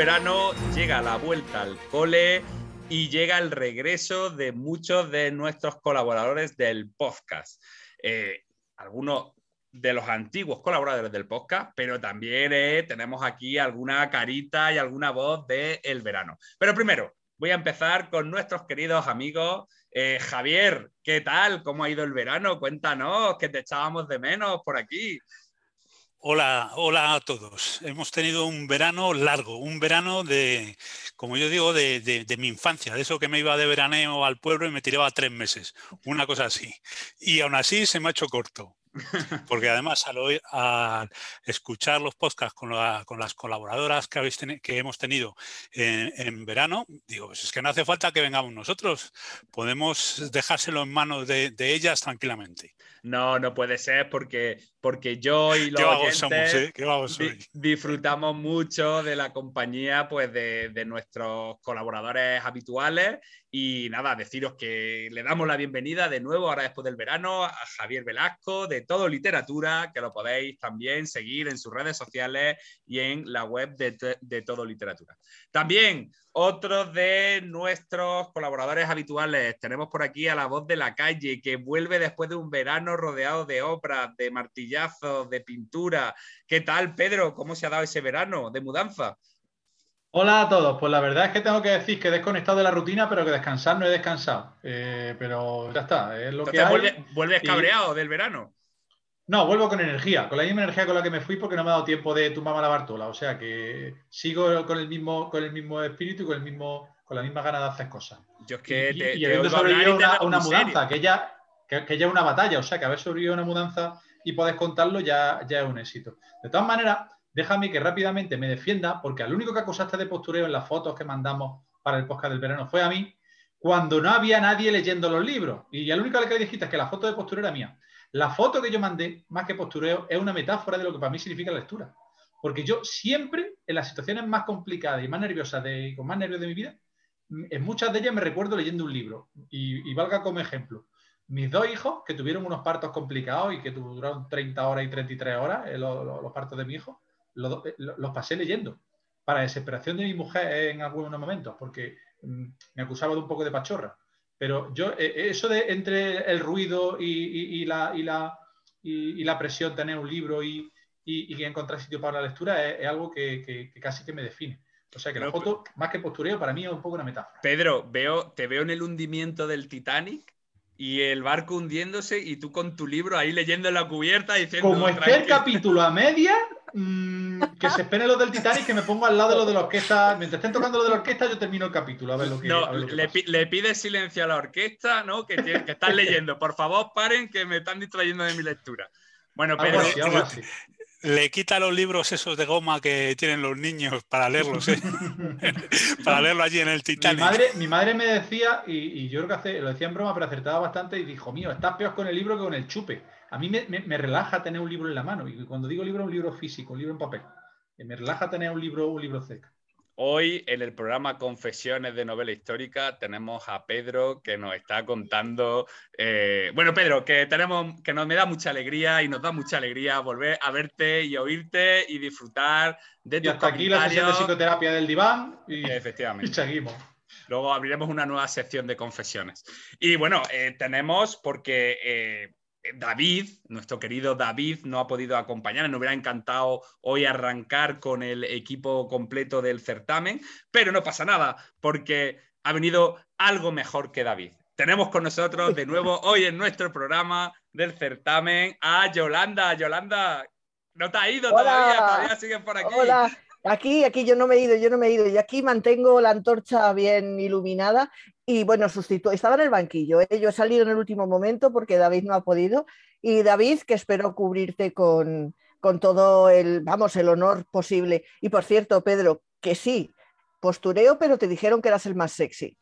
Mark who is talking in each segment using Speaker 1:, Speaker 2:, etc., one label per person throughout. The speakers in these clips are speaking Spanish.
Speaker 1: verano, llega la vuelta al cole y llega el regreso de muchos de nuestros colaboradores del podcast. Eh, algunos de los antiguos colaboradores del podcast, pero también eh, tenemos aquí alguna carita y alguna voz del el verano. Pero primero, voy a empezar con nuestros queridos amigos. Eh, Javier, ¿qué tal? ¿Cómo ha ido el verano? Cuéntanos, que te echábamos de menos por aquí.
Speaker 2: Hola, hola a todos. Hemos tenido un verano largo, un verano de, como yo digo, de, mi infancia, de eso que me iba de veraneo al pueblo y me tiraba tres meses, una cosa así. Y aún así se me ha hecho corto. Porque además al, escuchar los podcasts con, las colaboradoras que, habéis que hemos tenido en, verano, digo, pues es que no hace falta que vengamos nosotros, podemos dejárselo en manos de ellas tranquilamente.
Speaker 1: No, no puede ser porque, porque yo y los oyentes ¿eh? disfrutamos mucho de la compañía pues, de, de, nuestros colaboradores habituales y nada, deciros que le damos la bienvenida de nuevo ahora después del verano a Javier Velasco de Todo Literatura, que lo podéis también seguir en sus redes sociales y en la web de, de Todo Literatura. También otro de nuestros colaboradores habituales. Tenemos por aquí a la voz de la calle, que vuelve después de un verano rodeado de obras, de martillazos, de pintura. ¿Qué tal, Pedro? ¿Cómo se ha dado ese verano de mudanza?
Speaker 3: Hola a todos. Pues la verdad es que tengo que decir que he desconectado de la rutina, pero que descansar no he descansado. Eh, pero ya está, es lo que
Speaker 1: hay. vuelves cabreado del verano.
Speaker 3: No, vuelvo con energía, con la misma energía con la que me fui porque no me ha dado tiempo de tu mamá la Bartola. O sea que sigo con el mismo, con el mismo espíritu y con, el mismo, con la misma gana de hacer cosas.
Speaker 1: Yo es que
Speaker 3: y,
Speaker 1: te,
Speaker 3: y, habiendo sobrevivido una, una mudanza, que ya, que, ya es una batalla. O sea que haber sobrevivido una mudanza y poder contarlo ya, ya es un éxito. De todas maneras, déjame que rápidamente me defienda, porque al único que acusaste de postureo en las fotos que mandamos para el podcast del verano fue a mí, cuando no había nadie leyendo los libros. Y al único que le dijiste es que la foto de postureo era mía. La foto que yo mandé, más que postureo, es una metáfora de lo que para mí significa la lectura. Porque yo siempre, en las situaciones más complicadas y más nerviosas, de, con más nervios de mi vida, en muchas de ellas me recuerdo leyendo un libro. Y, valga como ejemplo. Mis dos hijos, que tuvieron unos partos complicados y que duraron 30 horas y 33 horas, eh, los, partos de mi hijo, eh, los, pasé leyendo. Para desesperación de mi mujer en algunos momentos, porque mm, me acusaba de un poco de pachorra. Pero yo, eh, eh, eso de entre el ruido y, la, y, la, y, la, presión, tener un libro y, encontrar sitio para la lectura es, algo que, casi que me define. O sea que la foto, más que postureo, para mí es un poco una metáfora.
Speaker 1: Pedro, veo, te veo en el hundimiento del Titanic y el barco hundiéndose y tú con tu libro ahí leyendo en la cubierta diciendo...
Speaker 3: Como esté el capítulo a media, Mm, que se esperen los del Titanic, que me pongo al lado de los de la orquesta. Mientras estén tocando los de la orquesta, yo termino el capítulo. A ver lo que.
Speaker 1: No, le, pides silencio a la orquesta, ¿no? Que, que están leyendo. Por favor, paren, que me están distrayendo de mi lectura. Bueno, pero.
Speaker 2: Le quita los libros esos de goma que tienen los niños para leerlos, ¿eh? para leerlo allí en el Titanic.
Speaker 3: Mi madre, mi madre me decía, y, yo creo que lo decía en broma, pero acertaba bastante, y dijo, mío, estás peor con el libro que con el chupe a mí me, relaja tener un libro en la mano. Y cuando digo libro, un libro físico, un libro en papel. Me relaja tener un libro, un libro cerca.
Speaker 1: Hoy en el programa Confesiones de Novela Histórica tenemos a Pedro que nos está contando. Eh, bueno, Pedro, que tenemos, que nos me da mucha alegría y nos da mucha alegría volver a verte y oírte y disfrutar de
Speaker 3: y hasta aquí la sesión de psicoterapia del diván y,
Speaker 1: Efectivamente.
Speaker 3: y seguimos.
Speaker 1: Luego abriremos una nueva sección de confesiones. Y bueno, eh, tenemos porque eh, David, nuestro querido David, no ha podido acompañar. Nos hubiera encantado hoy arrancar con el equipo completo del certamen, pero no pasa nada, porque ha venido algo mejor que David. Tenemos con nosotros de nuevo hoy en nuestro programa del certamen a Yolanda. Yolanda, no te ha ido todavía, todavía siguen por aquí.
Speaker 4: Hola. Aquí, aquí yo no me he ido, yo no me he ido. Y aquí mantengo la antorcha bien iluminada y bueno, sustituyo. Estaba en el banquillo, ¿eh? yo he salido en el último momento porque David no ha podido. Y David, que espero cubrirte con, con todo el, vamos, el honor posible. Y por cierto, Pedro, que sí, postureo, pero te dijeron que eras el más sexy.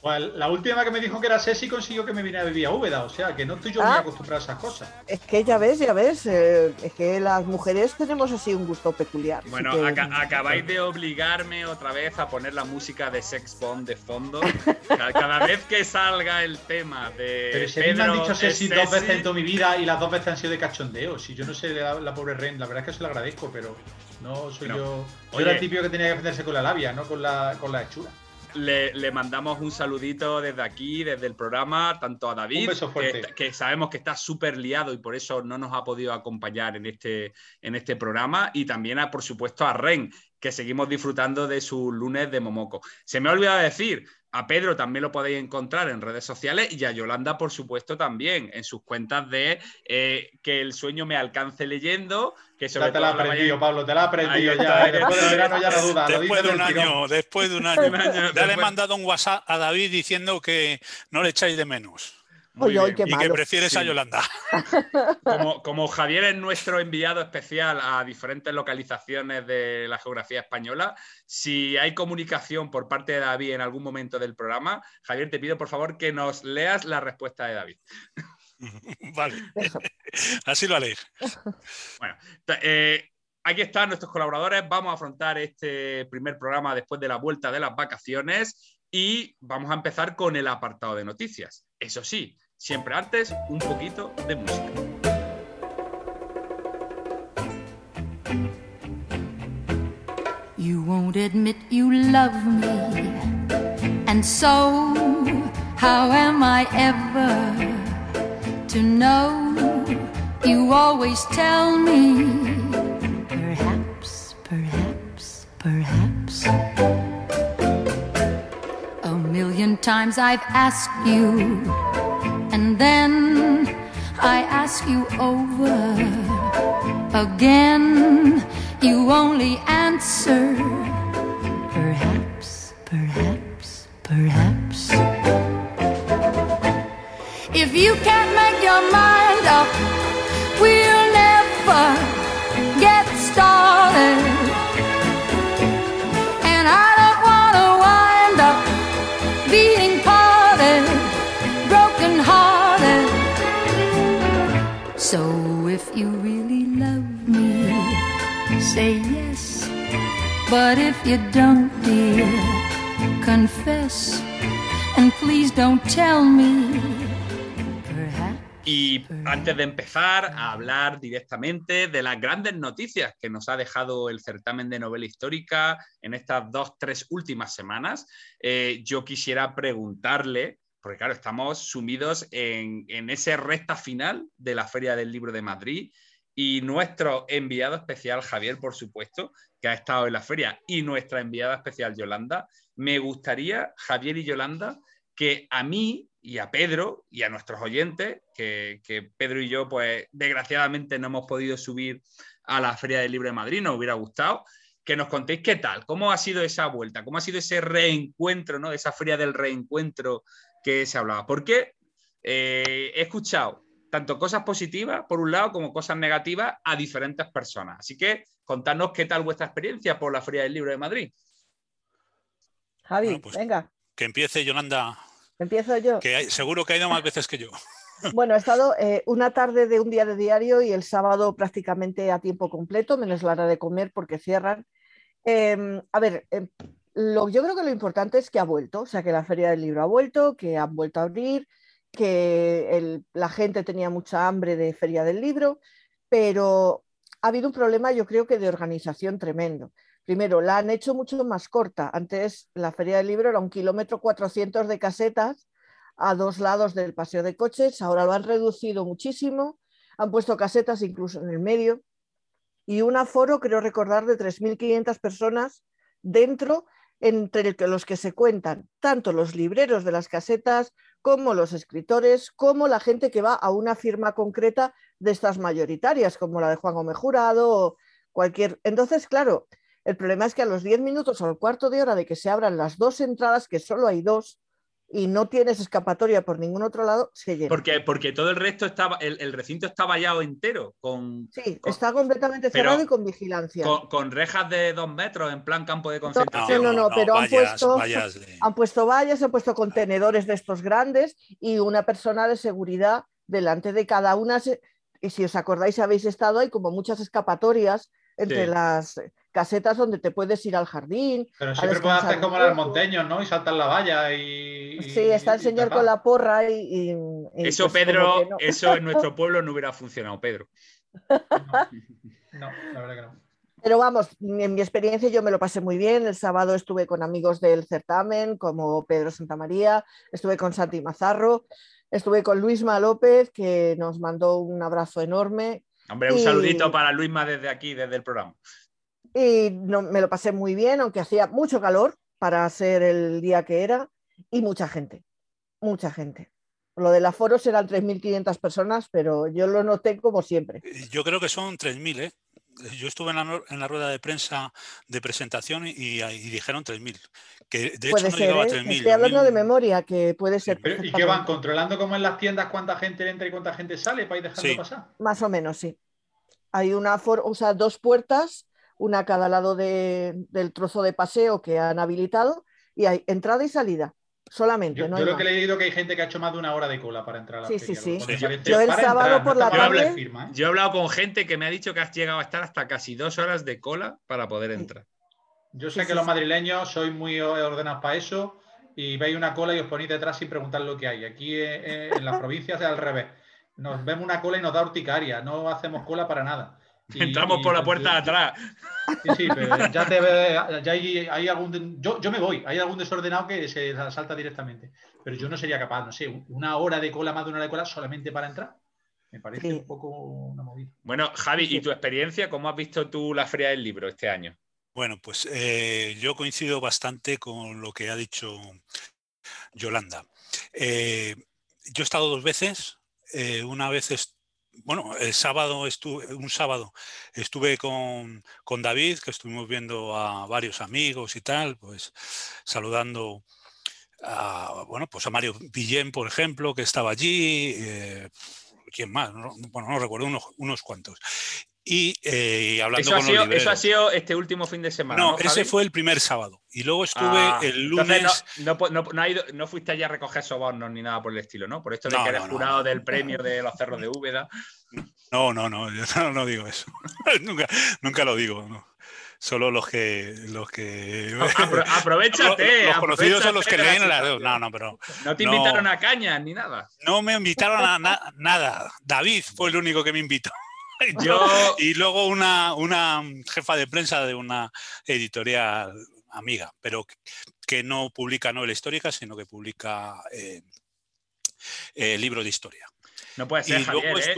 Speaker 3: Pues la última que me dijo que era Ceci consiguió que me viniera a vivir a Úbeda, o sea que no estoy yo muy ah. acostumbrado a esas cosas.
Speaker 4: Es que ya ves, ya ves, eh, es que las mujeres tenemos así un gusto peculiar.
Speaker 1: Bueno, acabáis de obligarme otra vez a poner la música de Sex Bomb de fondo. cada, vez que salga el tema de.
Speaker 3: Pero si me han dicho Ceci dos veces en toda mi vida y las dos veces han sido de cachondeo. Si yo no sé la, la pobre Ren, la verdad es que se lo agradezco, pero. No soy yo. Yo era el típico que tenía que defenderse con la labia, no con la, con la hechura.
Speaker 1: Le, mandamos un saludito desde aquí, desde el programa, tanto a David, que, sabemos que está súper liado y por eso no nos ha podido acompañar en este, en este programa, y también, a, por supuesto, a Ren, que seguimos disfrutando de su lunes de Momoco. Se me ha olvidado decir, a Pedro también lo podéis encontrar en redes sociales y a Yolanda, por supuesto, también en sus cuentas de eh, que el sueño me alcance leyendo. Que
Speaker 3: sobre ya te la ha aprendido, Pablo, te la ha aprendido ya. Después del verano ya no duda.
Speaker 2: Después de un año, después de un año. ya le he mandado un WhatsApp a David diciendo que no le echáis de menos y que prefieres a Yolanda.
Speaker 1: Como, Javier es nuestro enviado especial a diferentes localizaciones de la geografía española, si hay comunicación por parte de David en algún momento del programa, Javier, te pido por favor que nos leas la respuesta de David.
Speaker 2: vale, así lo haré.
Speaker 1: Bueno, eh, aquí están nuestros colaboradores. Vamos a afrontar este primer programa después de la vuelta de las vacaciones y vamos a empezar con el apartado de noticias. Eso sí, Siempre antes, un poquito de música. You won't admit you love me, and so how am I ever to know? You always tell me, perhaps, perhaps, perhaps. A million times I've asked you then I ask you over again. You only answer, perhaps, perhaps, perhaps. If you can't make your mind up, we'll you really love me, say yes. But if you don't, dear, confess. And please don't tell me. Y antes de empezar a hablar directamente de las grandes noticias que nos ha dejado el certamen de novela histórica en estas dos, tres últimas semanas, eh, yo quisiera preguntarle porque claro, estamos sumidos en, en esa recta final de la Feria del Libro de Madrid y nuestro enviado especial, Javier, por supuesto, que ha estado en la feria, y nuestra enviada especial, Yolanda, me gustaría, Javier y Yolanda, que a mí y a Pedro y a nuestros oyentes, que, que, Pedro y yo, pues desgraciadamente no hemos podido subir a la Feria del Libro de Madrid, nos hubiera gustado, que nos contéis qué tal, cómo ha sido esa vuelta, cómo ha sido ese reencuentro, ¿no? Esa feria del reencuentro que se hablaba. Porque eh, he escuchado tanto cosas positivas, por un lado, como cosas negativas a diferentes personas. Así que contadnos qué tal vuestra experiencia por la Feria del Libro de Madrid.
Speaker 4: Javi, pues venga.
Speaker 2: Que empiece Yolanda.
Speaker 4: Empiezo yo.
Speaker 2: Que seguro que ha ido más veces que yo.
Speaker 4: Bueno, he estado eh, una tarde de un día de diario y el sábado prácticamente a tiempo completo, menos la hora de comer porque cierran. Em, a ver, yo creo que lo importante es que ha vuelto, o sea, que la Feria del Libro ha vuelto, que han vuelto a abrir, que la gente tenía mucha hambre de Feria del Libro, pero ha habido un problema, yo creo que de organización tremendo. Primero, la han hecho mucho más corta. Antes la Feria del Libro era un kilómetro 400 de casetas a dos lados del paseo de coches, ahora lo han reducido muchísimo, han puesto casetas incluso en el medio y un aforo, creo recordar, de 3.500 personas dentro entre los que se cuentan tanto los libreros de las casetas como los escritores, como la gente que va a una firma concreta de estas mayoritarias, como la de Juan Gómez Jurado o cualquier. Entonces, claro, el problema es que a los 10 minutos o al cuarto de hora de que se abran las dos entradas, que solo hay dos, y no tienes escapatoria por ningún otro lado, se llena.
Speaker 1: Porque, porque todo el resto estaba, el, recinto está vallado entero. Con,
Speaker 4: sí, está completamente cerrado y con vigilancia.
Speaker 1: Con, rejas de dos metros en plan campo de concentración.
Speaker 4: No, no, no, pero han, puesto, vallas han puesto vallas, han puesto contenedores de estos grandes y una persona de seguridad delante de cada una. Y si os acordáis, habéis estado, hay como muchas escapatorias entre las casetas donde te puedes ir al jardín.
Speaker 3: Pero siempre puedes hacer como los monteños, ¿no? Y saltar la valla y.
Speaker 4: Sí, está el señor con la porra y.
Speaker 1: eso, pues, Pedro, eso en nuestro pueblo no hubiera funcionado, Pedro.
Speaker 3: No, la verdad que no.
Speaker 4: Pero vamos, en mi experiencia yo me lo pasé muy bien. El sábado estuve con amigos del certamen, como Pedro Santamaría, estuve con Santi Mazarro, estuve con Luisma López, que nos mandó un abrazo enorme.
Speaker 1: Hombre, un saludito para Luisma desde aquí, desde el programa.
Speaker 4: Y no, me lo pasé muy bien, aunque hacía mucho calor para ser el día que era, y mucha gente, mucha gente. Lo del aforo serán 3.500 personas, pero yo lo noté como siempre.
Speaker 2: Yo creo que son 3.000, ¿eh? yo estuve en la, rueda de prensa de presentación y, dijeron 3.000. Que de hecho no llegaba a 3.000.
Speaker 4: ¿eh? Estoy hablando de memoria, que puede ser.
Speaker 3: ¿Y qué van controlando como en las tiendas cuánta gente entra y cuánta gente sale para ir dejando pasar?
Speaker 4: Más o menos, sí. Hay una o sea, dos puertas, una a cada lado del trozo de paseo que han habilitado, y hay entrada y salida solamente.
Speaker 3: Yo,
Speaker 4: no
Speaker 3: yo lo que he leído que hay gente que ha hecho más de una hora de cola para entrar a la
Speaker 4: Sí, sí, sí. Yo el sábado por la tarde.
Speaker 1: ¿eh? Yo he hablado con gente que me ha dicho que has llegado a estar hasta casi dos horas de cola para poder entrar.
Speaker 3: Yo sé que los madrileños sois muy ordenados para eso y veis una cola y os ponéis detrás sin preguntar lo que hay. Aquí eh, eh, en las provincias es al revés. Nos vemos una cola y nos da urticaria, no hacemos cola para nada.
Speaker 1: Entramos por la puerta de atrás.
Speaker 3: Sí, sí, pero ya, te ya hay, algún. Yo, yo, me voy, hay algún desordenado que se salta directamente. Pero yo no sería capaz, no sé, una hora de cola, más de una hora de cola solamente para entrar. Me parece un poco una movida.
Speaker 1: Bueno, Javi, ¿y tu experiencia? ¿Cómo has visto tú la Feria del Libro este año?
Speaker 2: Bueno, pues eh, yo coincido bastante con lo que ha dicho Yolanda. Eh, yo he estado dos veces. Eh, una vez bueno, el sábado estuve, un sábado estuve con, David, que estuvimos viendo a varios amigos y tal, pues saludando a, bueno, pues a Mario Villén, por ejemplo, que estaba allí, eh, ¿quién más? bueno, no recuerdo, unos, unos cuantos. Y eh, hablando
Speaker 1: eso
Speaker 2: con ha
Speaker 1: sido, Eso ha sido este último fin de semana.
Speaker 2: No, ese fue el primer sábado. Y luego estuve ah, el lunes.
Speaker 1: No, no, no, fuiste allá a recoger sobornos ni nada por el estilo, ¿no? Por esto de que eres jurado del premio de los cerros de Úbeda.
Speaker 2: No, no, no, yo no, digo eso. nunca, nunca lo digo. Solo los que. Los que...
Speaker 1: aprovechate.
Speaker 2: Los, conocidos son los que leen la. No, no, pero.
Speaker 1: No te invitaron a cañas ni nada.
Speaker 2: No me invitaron a nada. David fue el único que me invitó. Yo... y luego una, una jefa de prensa de una editorial amiga, pero que no publica novela histórica, sino que publica eh, eh, libros de historia.
Speaker 1: No puede ser, Javier, ¿eh?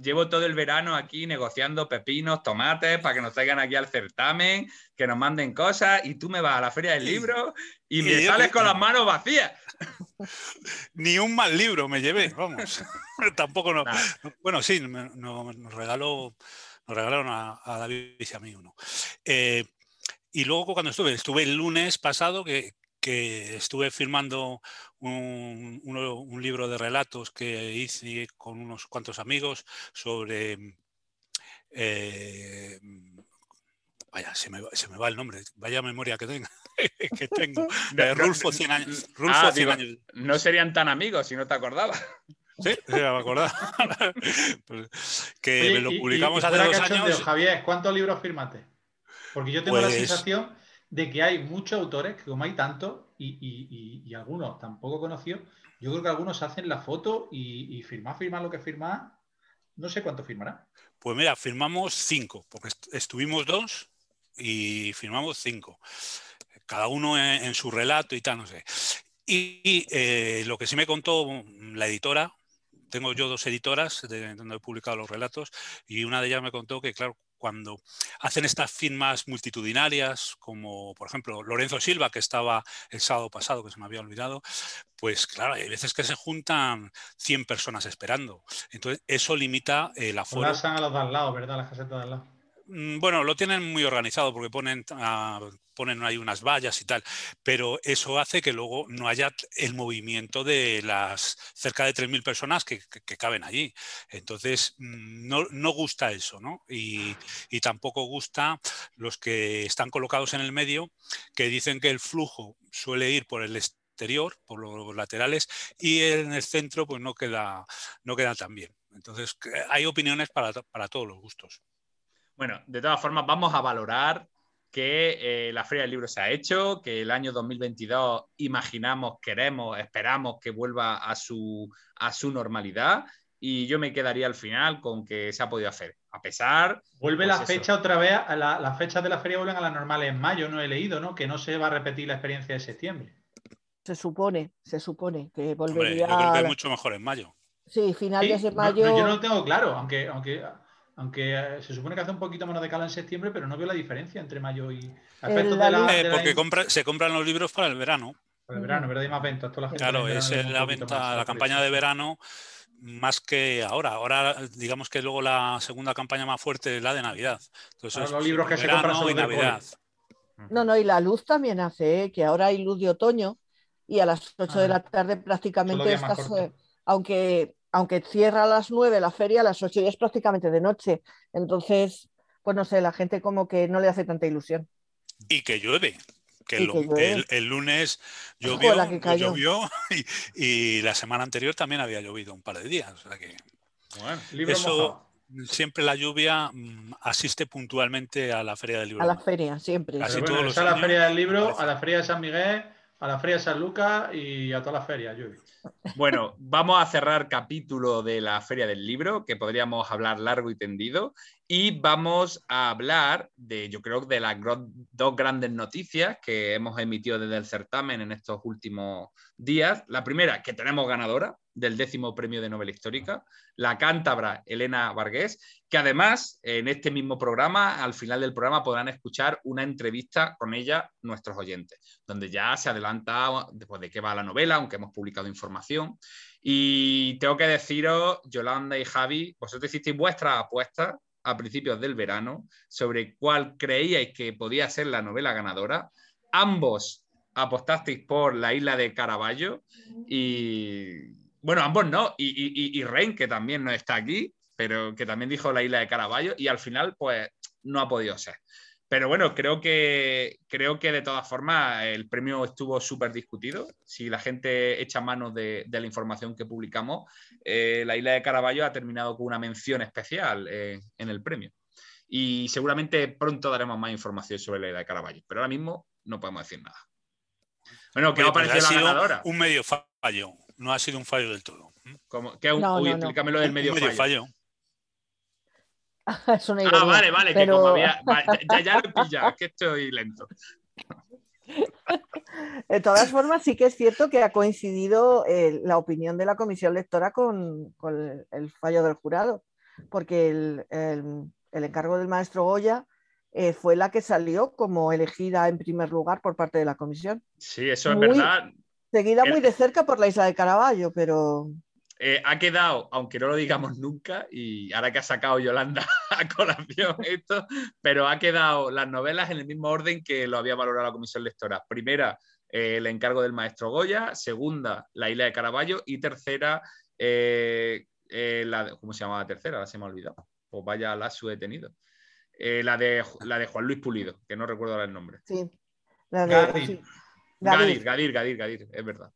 Speaker 1: llevo, todo el verano aquí negociando pepinos, tomates, para que nos traigan aquí al certamen, que nos manden cosas, y tú me vas a la feria del libro y, me sales con las manos vacías.
Speaker 2: Ni un mal libro me llevé, vamos. Tampoco no. Bueno, sí, nos, regaló, nos regalaron a, David y a mí uno. Eh, y luego cuando estuve, estuve el lunes pasado, que, que estuve firmando un, libro de relatos que hice con unos cuantos amigos sobre... Eh, vaya, se me, va el nombre, vaya memoria que tengo. que tengo. Rulfo 100 años.
Speaker 1: Rulfo ah, años. No serían tan amigos si no te acordabas.
Speaker 2: Sí, me acordaba. Pues, que lo publicamos hace dos años.
Speaker 3: Javier, ¿cuántos libros firmaste? Porque yo tengo la pues sensación de que hay muchos autores, que como hay tantos, y, algunos tampoco conocidos, yo creo que algunos hacen la foto y, y firmar, firmar lo que firma, no sé cuánto firmará.
Speaker 2: Pues mira, firmamos cinco, porque estuvimos dos y firmamos cinco. Cada uno en, su relato y tal, no sé. Y, eh, lo que sí me contó la editora, tengo yo dos editoras de, donde he publicado los relatos, y una de ellas me contó que, claro, cuando hacen estas firmas multitudinarias, como por ejemplo Lorenzo Silva, que estaba el sábado pasado, que se me había olvidado, pues claro, hay veces que se juntan 100 personas esperando. Entonces, eso limita el aforo.
Speaker 3: Pasan a los de al lado, ¿verdad? Las casetas de al lado.
Speaker 2: Mm, bueno, lo tienen muy organizado porque ponen, ah, ponen ahí unas vallas y tal, pero eso hace que luego no haya el movimiento de las cerca de 3.000 personas que, caben allí. Entonces, mm, no, gusta eso, ¿no? Y, tampoco gusta los que están colocados en el medio, que dicen que el flujo suele ir por el exterior, por los laterales, y en el centro pues no queda, no queda tan bien. Entonces, hay opiniones para todos los gustos.
Speaker 1: Bueno, de todas formas, vamos a valorar que eh, la Feria del Libro se ha hecho, que el año 2022 imaginamos, queremos, esperamos que vuelva a su, a su normalidad y yo me quedaría al final con que se ha podido hacer. A pesar.
Speaker 3: Vuelve pues la fecha otra vez, a la, las fechas de la feria vuelven a las normales en mayo, no he leído, ¿no? Que no se va a repetir la experiencia de septiembre.
Speaker 4: Se supone, se supone que volvería.
Speaker 2: yo creo que es mucho mejor en mayo.
Speaker 4: Sí, finales de mayo.
Speaker 3: yo no lo tengo claro, aunque, aunque, aunque eh, se supone que hace un poquito menos de cala en septiembre, pero no veo la diferencia entre mayo y.
Speaker 2: Eh, porque se compran los libros para el verano.
Speaker 3: Para el verano, ¿verdad? Hay más ventas.
Speaker 2: claro, es la venta, la campaña de verano más que ahora. Ahora, digamos que luego la segunda campaña más fuerte es la de Navidad.
Speaker 3: Entonces, los libros que se compran son
Speaker 2: y Navidad.
Speaker 4: No, no, y la luz también hace, ¿eh? que ahora hay luz de otoño y a las 8 de ah, la tarde prácticamente estás, aunque, aunque cierra a las 9 la feria, a las 8 ya es prácticamente de noche. Entonces, pues no sé, la gente como que no le hace tanta ilusión.
Speaker 2: Y que llueve. Que, el, lunes llovió, llovió y, la semana anterior también había llovido un par de días. eso, siempre la lluvia mm, asiste puntualmente a la Feria del Libro.
Speaker 4: A la feria, siempre.
Speaker 3: a la Feria del Libro, a la Feria de San Miguel, a la Feria de San Lucas y a todas las ferias,
Speaker 1: Bueno, vamos a cerrar capítulo de la Feria del Libro, que podríamos hablar largo y tendido, y vamos a hablar de, yo creo, de las dos grandes noticias que hemos emitido desde el certamen en estos últimos días. La primera, que tenemos ganadora del décimo premio de novela histórica, la cántabra Elena Vargués, que además en este mismo programa, al final del programa, podrán escuchar una entrevista con ella nuestros oyentes, donde ya se adelanta después de qué va la novela, aunque hemos publicado información. Y tengo que deciros, Yolanda y Javi, vosotros hicisteis vuestras apuestas a principios del verano sobre cuál creíais que podía ser la novela ganadora. Ambos apostasteis por la isla de Caraballo y bueno, ambos no, y, y, y Rein, que también no está aquí, pero que también dijo la isla de Caraballo y al final pues no ha podido ser. Pero bueno, creo que, creo que de todas formas el premio estuvo súper discutido. Si la gente echa mano de, la información que publicamos, eh, la isla de Caraballo ha terminado con una mención especial eh, en el premio. Y seguramente pronto daremos más información sobre la isla de Caraballo, pero ahora mismo no podemos decir nada.
Speaker 2: Bueno, ¿qué ha parecido la ganadora? Un medio fallo, no ha sido un fallo del todo.
Speaker 1: ¿Cómo? ¿Qué, uy, explícame lo del medio, medio fallo.
Speaker 4: ah,
Speaker 1: vale, vale, que como había. ya, ya lo he pillado, que estoy lento.
Speaker 4: De todas formas, sí que es cierto que ha coincidido eh, la opinión de la comisión lectora con, el, fallo del jurado, porque el, encargo del maestro Goya eh, fue la que salió como elegida en primer lugar por parte de la comisión.
Speaker 1: Sí, eso es verdad.
Speaker 4: Seguida muy de cerca por la isla de Caraballo, pero.
Speaker 1: Eh, ha quedado, aunque no lo digamos nunca, y ahora que ha sacado Yolanda a colación esto, pero ha quedado las novelas en el mismo orden que lo había valorado la comisión lectora. Primera, eh, el encargo del maestro Goya, segunda, la isla de Caraballo, y tercera, eh, la, ¿cómo se llama la tercera? Ahora se me ha olvidado. Pues vaya la su detenido. la, de, la de Juan Luis Pulido, que no recuerdo ahora el nombre.
Speaker 4: Sí.
Speaker 1: Gadir, Gadir, Gadir, Gadir, es verdad.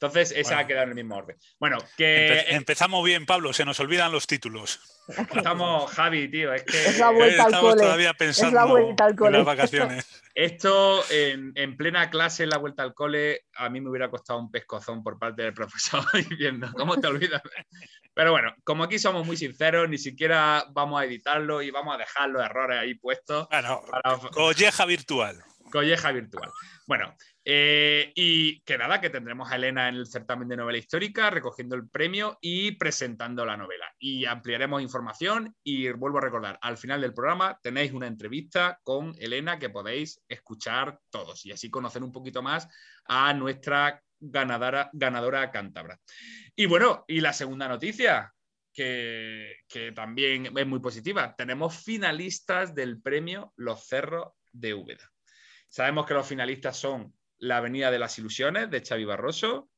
Speaker 1: Entonces, esa ha quedado en el mismo orden. Bueno, que.
Speaker 2: empezamos bien, Pablo, se nos olvidan los títulos.
Speaker 1: Estamos, Javi, tío, es que.
Speaker 4: Es la vuelta al
Speaker 2: Estamos todavía pensando es la vuelta al cole. en las vacaciones.
Speaker 1: Esto, en, plena clase, en la vuelta al cole, a mí me hubiera costado un pescozón por parte del profesor diciendo, ¿cómo te olvidas? Pero bueno, como aquí somos muy sinceros, ni siquiera vamos a editarlo y vamos a dejar los errores ahí puestos.
Speaker 2: Bueno, colleja virtual.
Speaker 1: Colleja virtual. Bueno, eh, y que nada, que tendremos a Elena en el certamen de novela histórica recogiendo el premio y presentando la novela. Y ampliaremos información y vuelvo a recordar, al final del programa tenéis una entrevista con Elena que podéis escuchar todos y así conocer un poquito más a nuestra ganadora, ganadora cántabra. Y bueno, y la segunda noticia, que, que también es muy positiva, tenemos finalistas del premio Los Cerros de Úbeda. Sabemos que los finalistas son la Avenida de las Ilusiones de Xavi Barroso.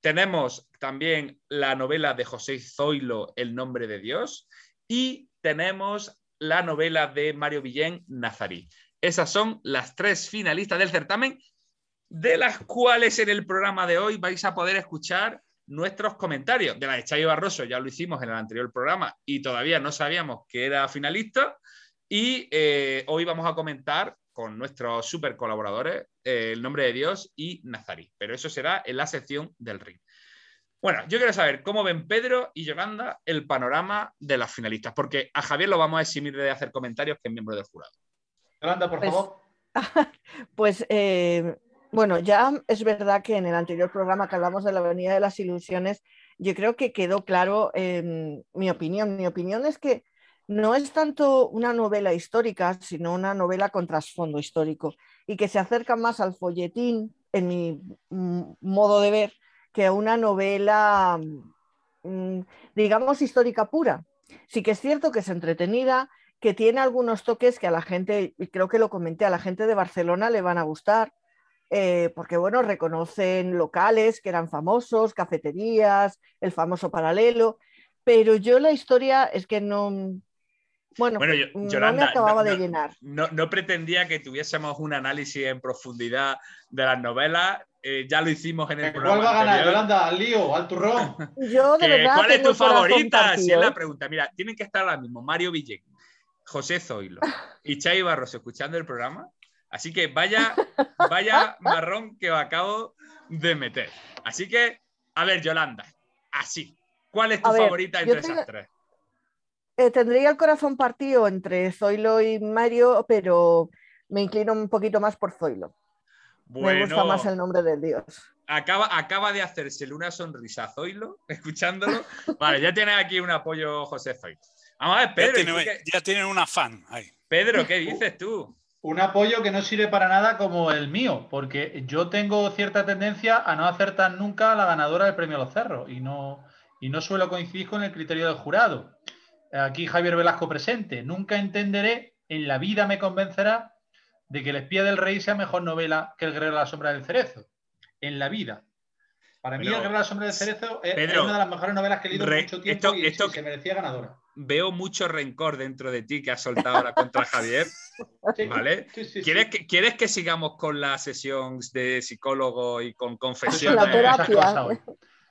Speaker 1: Tenemos también la novela de José Zoilo, El nombre de Dios. Y tenemos la novela de Mario Villén, Nazarí. Esas son las tres finalistas del certamen, de las cuales en el programa de hoy vais a poder escuchar nuestros comentarios. De la de Xavi Barroso ya lo hicimos en el anterior programa y todavía no sabíamos que era finalista. Y eh, hoy vamos a comentar con nuestros super colaboradores, eh, El Nombre de Dios y Nazarí. Pero eso será en la sección del ring. Bueno, yo quiero saber cómo ven Pedro y Yolanda el panorama de las finalistas, porque a Javier lo vamos a eximir de hacer comentarios, que es miembro del jurado.
Speaker 3: Yolanda, por
Speaker 4: Pues-
Speaker 3: favor.
Speaker 4: Pues eh, bueno, ya es verdad que en el anterior programa que hablamos de la Avenida de las Ilusiones, yo creo que quedó claro em, mi opinión. Mi opinión es que no es tanto una novela histórica, sino una novela con trasfondo histórico y que se acerca más al folletín, en mi modo de ver, que a una novela, mm, digamos, histórica pura. Sí que es cierto que es entretenida, que tiene algunos toques que a la gente, y creo que lo comenté, a la gente de Barcelona le van a gustar, eh, porque bueno, reconocen locales que eran famosos, cafeterías, el famoso paralelo, pero yo la historia es que no, bueno,
Speaker 1: Bueno, yo-
Speaker 4: no me
Speaker 1: Yolanda,
Speaker 4: acababa
Speaker 1: no-
Speaker 4: de
Speaker 1: no-
Speaker 4: llenar.
Speaker 1: No, no pretendía que tuviésemos un análisis en profundidad de las novelas, eh, ya lo hicimos en el
Speaker 3: ¿Cuál
Speaker 1: programa
Speaker 3: va a ganar,
Speaker 1: anterior.
Speaker 3: Yolanda? ¿Al lío? ¿Al turrón?
Speaker 4: Yo de verdad
Speaker 1: ¿Cuál es tu favorita? Si es la
Speaker 4: ¿eh?
Speaker 1: pregunta. Mira, tienen que estar ahora mismo Mario Villén, José Zoilo y Chay Barroso escuchando el programa. Así que vaya, vaya marrón que os acabo de meter. Así que, a ver, Yolanda, así. ¿Cuál es tu
Speaker 4: A ver,
Speaker 1: favorita
Speaker 4: yo
Speaker 1: entre esas tres?
Speaker 4: Eh, tendría el corazón partido entre Zoilo y Mario, pero me inclino un poquito más por Zoilo. Me gusta
Speaker 1: Bueno,
Speaker 4: más el nombre del dios.
Speaker 1: acaba, acaba de hacérsele una sonrisa a Zoilo, escuchándolo. Vale, ya tienes aquí un apoyo, José Zoilo. Vamos a ver, Pedro, ¿y tú
Speaker 2: tiene- ya tienen una fan ahí.
Speaker 1: Pedro, ¿qué dices tú?
Speaker 3: Un apoyo que no sirve para nada como el mío, porque yo tengo cierta tendencia a no acertar nunca a la ganadora del premio Los Cerros y no, y no suelo coincidir con el criterio del jurado. Aquí Javier Velasco presente. Nunca entenderé, en la vida me convencerá de que El espía del rey sea mejor novela que El guerrero de la sombra del cerezo. En la vida. Para mí, El guerrero de la sombra del cerezo es, una de las mejores novelas que he leído en mucho tiempo
Speaker 1: esto-
Speaker 3: y,
Speaker 1: esto-
Speaker 3: y se merecía ganadora.
Speaker 1: Veo mucho rencor dentro de ti que has soltado ahora contra Javier.
Speaker 3: Sí,
Speaker 1: ¿Vale?
Speaker 3: sí, sí,
Speaker 1: ¿Quieres
Speaker 3: sí.
Speaker 1: que, ¿Quieres que sigamos con la sesión de psicólogo y con confesiones?
Speaker 4: La terapia.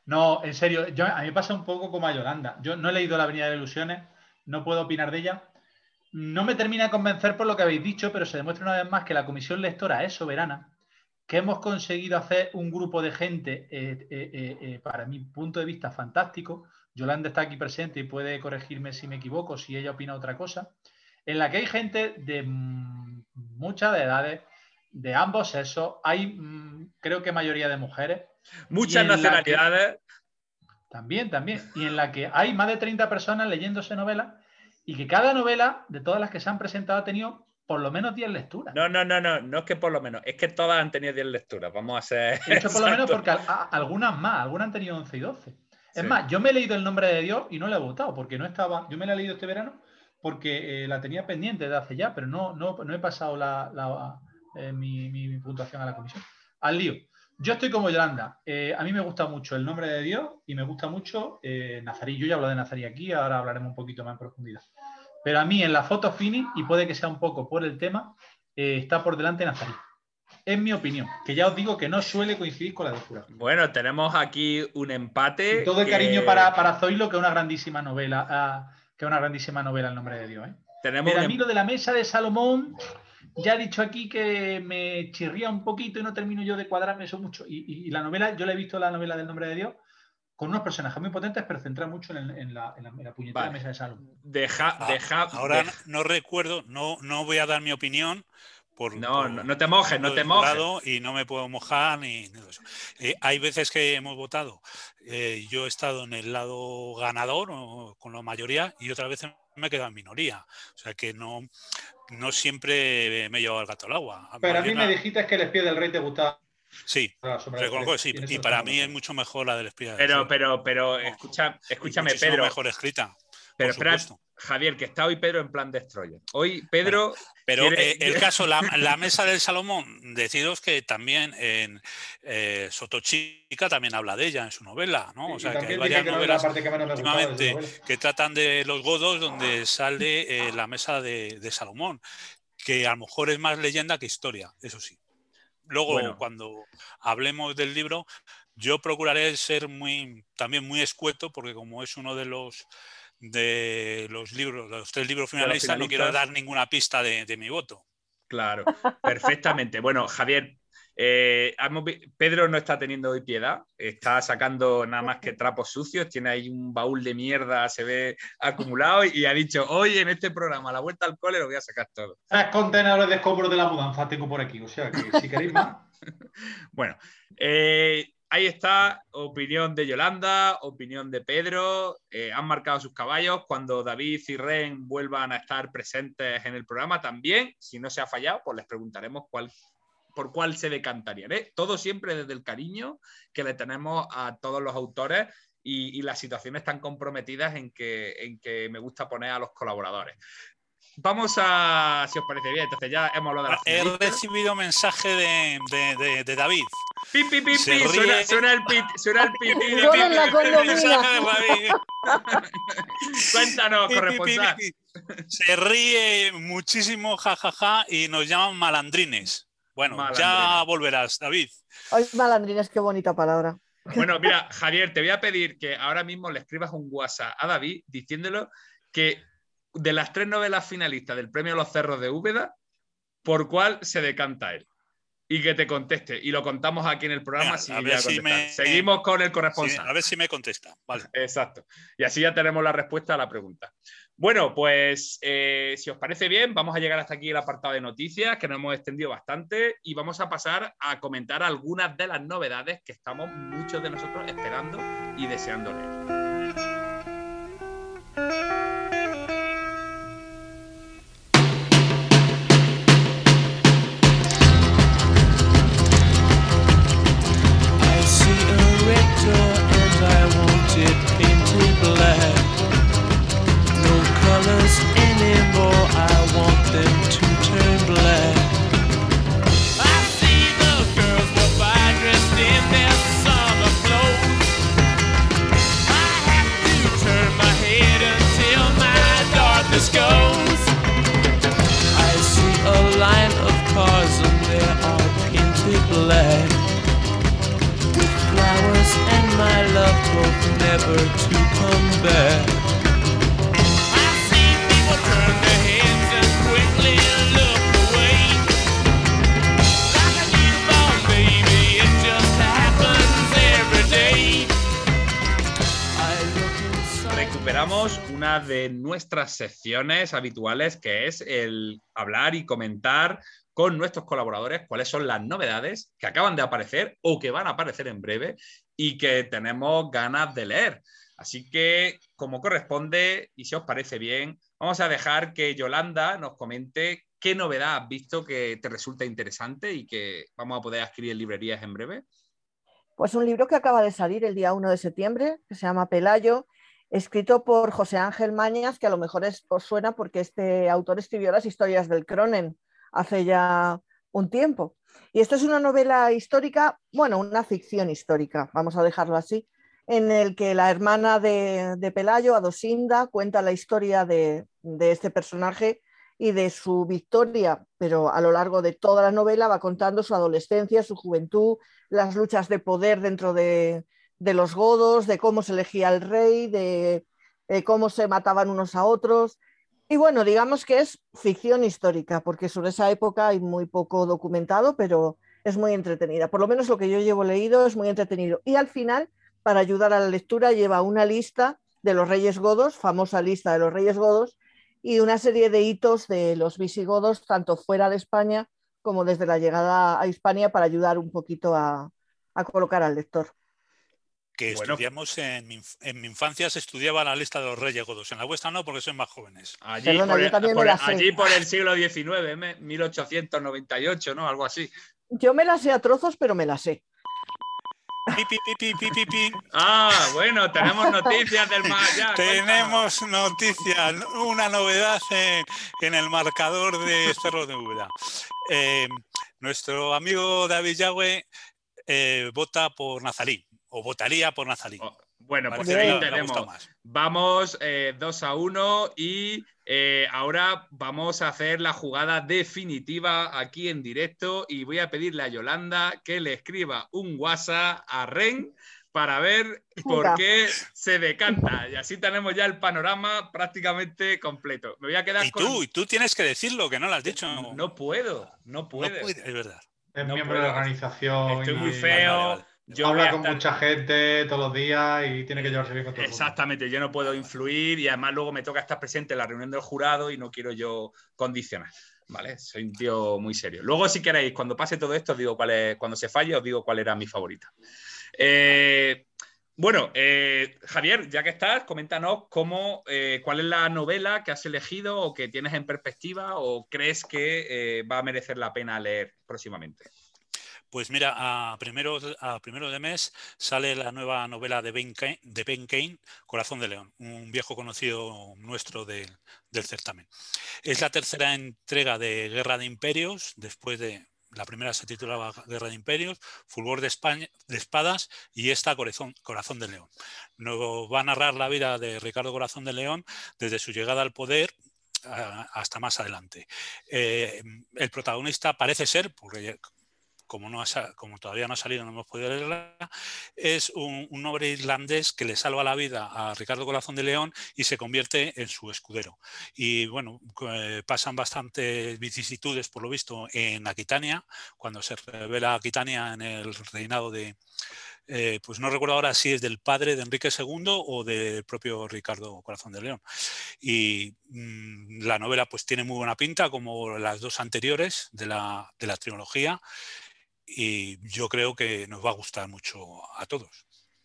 Speaker 3: No, en serio, yo, a mí me pasa un poco como a Yolanda. Yo no he leído La Avenida de Ilusiones, no puedo opinar de ella. No me termina de convencer por lo que habéis dicho, pero se demuestra una vez más que la comisión lectora es soberana, que hemos conseguido hacer un grupo de gente, eh, eh, eh, para mi punto de vista, fantástico. Yolanda está aquí presente y puede corregirme si me equivoco, si ella opina otra cosa, en la que hay gente de mm, muchas edades, de ambos sexos, hay mm, creo que mayoría de mujeres,
Speaker 1: Muchas nacionalidades.
Speaker 3: también, también. Y en la que hay más de 30 personas leyéndose novelas y que cada novela de todas las que se han presentado ha tenido por lo menos 10 lecturas.
Speaker 1: No, no, no, no, no es que por lo menos, es que todas han tenido 10 lecturas. Vamos a ser.
Speaker 3: He dicho por lo menos porque a- a- algunas más, algunas han tenido 11 y 12. Es
Speaker 1: Sí.
Speaker 3: más, yo me he leído El nombre de Dios y no la he votado porque no estaba. Yo me la he leído este verano porque eh, la tenía pendiente de hace ya, pero no, no, no he pasado la, la- eh, mi, mi puntuación a la comisión. Al lío. Yo estoy como Yolanda. Eh, a mí me gusta mucho El nombre de Dios y me gusta mucho eh, Nazarí. Yo ya hablo de Nazarí aquí, ahora hablaremos un poquito más en profundidad. Pero a mí en la foto fini, y puede que sea un poco por el tema, eh, está por delante Nazarí. Es mi opinión, que ya os digo que no suele coincidir con la de jurado.
Speaker 1: Bueno, tenemos aquí un empate.
Speaker 3: Y todo el
Speaker 1: que
Speaker 3: cariño para, para Zoilo, que es una grandísima novela, ah, que es una grandísima novela el nombre de Dios. ¿eh?
Speaker 1: Tenemos
Speaker 3: Pero a
Speaker 1: un
Speaker 3: mí lo de la mesa de Salomón, ya he dicho aquí que me chirría un poquito y no termino yo de cuadrarme eso mucho. Y, y- y la novela, yo le he visto la novela del nombre de Dios con unos personajes muy potentes, pero centrada mucho en, el- en la, en la- en la puñetera
Speaker 1: Vale.
Speaker 3: mesa de Salomón.
Speaker 1: Deja,
Speaker 2: Ah,
Speaker 1: deja,
Speaker 2: Ahora
Speaker 1: deja-
Speaker 2: no recuerdo, no, no voy a dar mi opinión. Por,
Speaker 1: No,
Speaker 2: por-
Speaker 1: no, no te mojes, no te
Speaker 2: el
Speaker 1: mojes.
Speaker 2: Y no me puedo mojar ni de eso. Eh, hay veces que hemos votado, eh, yo he estado en el lado ganador o con la mayoría y otras veces me he quedado en minoría. O sea que no, no siempre me he llevado el gato al agua.
Speaker 3: Pero a mí me dijiste que el espía del rey te gustaba.
Speaker 2: Sí,
Speaker 3: del
Speaker 2: reconozco que
Speaker 3: Cerezo,
Speaker 2: sí. Y para mí es mucho mejor la del espía.
Speaker 1: Pero,
Speaker 2: sí.
Speaker 1: pero, pero, escucha, escúchame, Pedro.
Speaker 2: mejor escrita.
Speaker 1: Pero espera. Javier, que está hoy Pedro en plan destroyer. Hoy Pedro.
Speaker 2: Pero eh, el caso, la, la mesa del Salomón, deciros que también en eh, Sotochica también habla de ella en su novela, ¿no? O sea, que hay varias
Speaker 3: que
Speaker 2: novelas
Speaker 3: que
Speaker 2: últimamente que tratan de los godos donde sale eh, la mesa de, de Salomón, que a lo mejor es más leyenda que historia, eso sí. Luego,
Speaker 1: Bueno.
Speaker 2: cuando hablemos del libro, yo procuraré ser muy también muy escueto, porque como es uno de los de los libros, los tres libros finalistas, no quiero dar ninguna pista de, de mi voto.
Speaker 1: Claro, perfectamente. Bueno, Javier, eh, Pedro no está teniendo hoy piedad, está sacando nada más que trapos sucios, tiene ahí un baúl de mierda, se ve acumulado y ha dicho, hoy en este programa, la vuelta al cole, lo voy a sacar todo.
Speaker 3: Tres contenedores de escombros de la mudanza tengo por aquí, o sea que si queréis más.
Speaker 1: bueno, eh, ahí está, opinión de Yolanda, opinión de Pedro, eh, han marcado sus caballos, cuando David y Ren vuelvan a estar presentes en el programa también, si no se ha fallado, pues les preguntaremos por cuál se decantarían. ¿eh? Todo siempre desde el cariño que le tenemos a todos los autores y, las situaciones tan comprometidas en que me gusta poner a los colaboradores. Vamos a, si os parece bien, entonces ya hemos hablado de la
Speaker 2: He recibido mensaje de, de, de, David.
Speaker 1: Pi, pi, pi, suena, suena, el pit, suena el pit. Cuéntanos, corresponsal.
Speaker 2: Se ríe muchísimo, jajaja, ja, ja, y nos llaman malandrines. Bueno, ya volverás, David.
Speaker 4: Ay, malandrines, qué bonita palabra.
Speaker 1: Bueno, mira, Javier, te voy a pedir que ahora mismo le escribas un WhatsApp a David diciéndolo que de las tres novelas finalistas del premio Los Cerros de Úbeda, ¿por cuál se decanta él? Y que te conteste. Y lo contamos aquí en el programa. Seguimos con el corresponsal.
Speaker 2: a ver si me contesta. Vale.
Speaker 1: Exacto. Y así ya tenemos la respuesta a la pregunta. Bueno, pues eh, si os parece bien, vamos a llegar hasta aquí el apartado de noticias, que nos hemos extendido bastante, y vamos a pasar a comentar algunas de las novedades que estamos muchos de nosotros esperando y deseando leer. Secciones habituales que es el hablar y comentar con nuestros colaboradores cuáles son las novedades que acaban de aparecer o que van a aparecer en breve y que tenemos ganas de leer. Así que, como corresponde, y si os parece bien, vamos a dejar que Yolanda nos comente qué novedad has visto que te resulta interesante y que vamos a poder adquirir en librerías en breve.
Speaker 4: Pues un libro que acaba de salir el día 1 de septiembre, que se llama Pelayo, escrito por José Ángel Mañas, que a lo mejor os suena porque este autor escribió las historias del Cronen hace ya un tiempo. Y esto es una novela histórica, bueno, una ficción histórica, vamos a dejarlo así, en el que la hermana de, Pelayo, Adosinda, cuenta la historia de, este personaje y de su victoria, pero a lo largo de toda la novela va contando su adolescencia, su juventud, las luchas de poder dentro de, los godos, de cómo se elegía el rey, de, cómo se mataban unos a otros. Y bueno, digamos que es ficción histórica, porque sobre esa época hay muy poco documentado, pero es muy entretenida. Por lo menos lo que yo llevo leído es muy entretenido. Y al final para ayudar a la lectura lleva una lista de los reyes godos, famosa lista de los reyes godos, y una serie de hitos de los visigodos, tanto fuera de España como desde la llegada a Hispania, para ayudar un poquito a, colocar al lector.
Speaker 2: Que estudiamos en mi, infancia se estudiaba la lista de los reyes godos, en la vuestra no, porque son más jóvenes.
Speaker 1: Allí, por, el, allí por el siglo XIX, 1898, ¿no? Algo así.
Speaker 4: Yo me la sé a trozos, pero me la sé.
Speaker 1: Ah, bueno, tenemos noticias del más
Speaker 2: Tenemos noticias, una novedad en, el marcador de Cerro de Úbeda. Eh, nuestro amigo David Yagüe eh, vota por Nazarí, o votaría por Nazarí. Oh,
Speaker 1: bueno, pues ahí tenemos. Vamos 2 eh, a 1 y eh, ahora vamos a hacer la jugada definitiva aquí en directo y voy a pedirle a Yolanda que le escriba un WhatsApp a Ren para ver por qué se decanta. Y así tenemos ya el panorama prácticamente completo. Me voy a quedar
Speaker 2: ¿Y tú, y tú tienes que decirlo, que no lo has dicho.
Speaker 1: No, puedo, no puedo.
Speaker 2: es verdad.
Speaker 3: Es miembro de la organización.
Speaker 1: Estoy muy feo.
Speaker 3: Yo Habla con mucha gente todos los días y tiene que llevarse bien con todo
Speaker 1: Exactamente, yo no puedo influir y además luego me toca estar presente en la reunión del jurado y no quiero yo condicionar. ¿Vale? Soy un tío muy serio. Luego, si queréis, cuando pase todo esto, os digo cuál es, cuando se falle, os digo cuál era mi favorita. Eh, bueno, eh, Javier, ya que estás, coméntanos cómo, eh, cuál es la novela que has elegido o que tienes en perspectiva o crees que va a merecer la pena leer próximamente.
Speaker 2: Pues mira, a primero, a de mes sale la nueva novela de Ben, Kane, de ben Kane, Corazón de León, un viejo conocido nuestro del certamen. Es la tercera entrega de Guerra de Imperios, después de la primera se titulaba Guerra de Imperios, Fulgor de, España, de Espadas y esta Corazón, Corazón de León. Nos va a narrar la vida de Ricardo Corazón de León desde su llegada al poder hasta más adelante. Eh, el protagonista parece ser, porque como, todavía no ha salido, no hemos podido leerla, es un, noble irlandés que le salva la vida a Ricardo Corazón de León y se convierte en su escudero. Y bueno, eh, pasan bastantes vicisitudes, por lo visto, en Aquitania, cuando se revela Aquitania en el reinado de, eh, pues no recuerdo ahora si es del padre de Enrique II o del propio Ricardo Corazón de León. Y mm, la novela pues tiene muy buena pinta, como las dos anteriores de la, de la trilogía, y yo creo que nos va a gustar mucho a todos.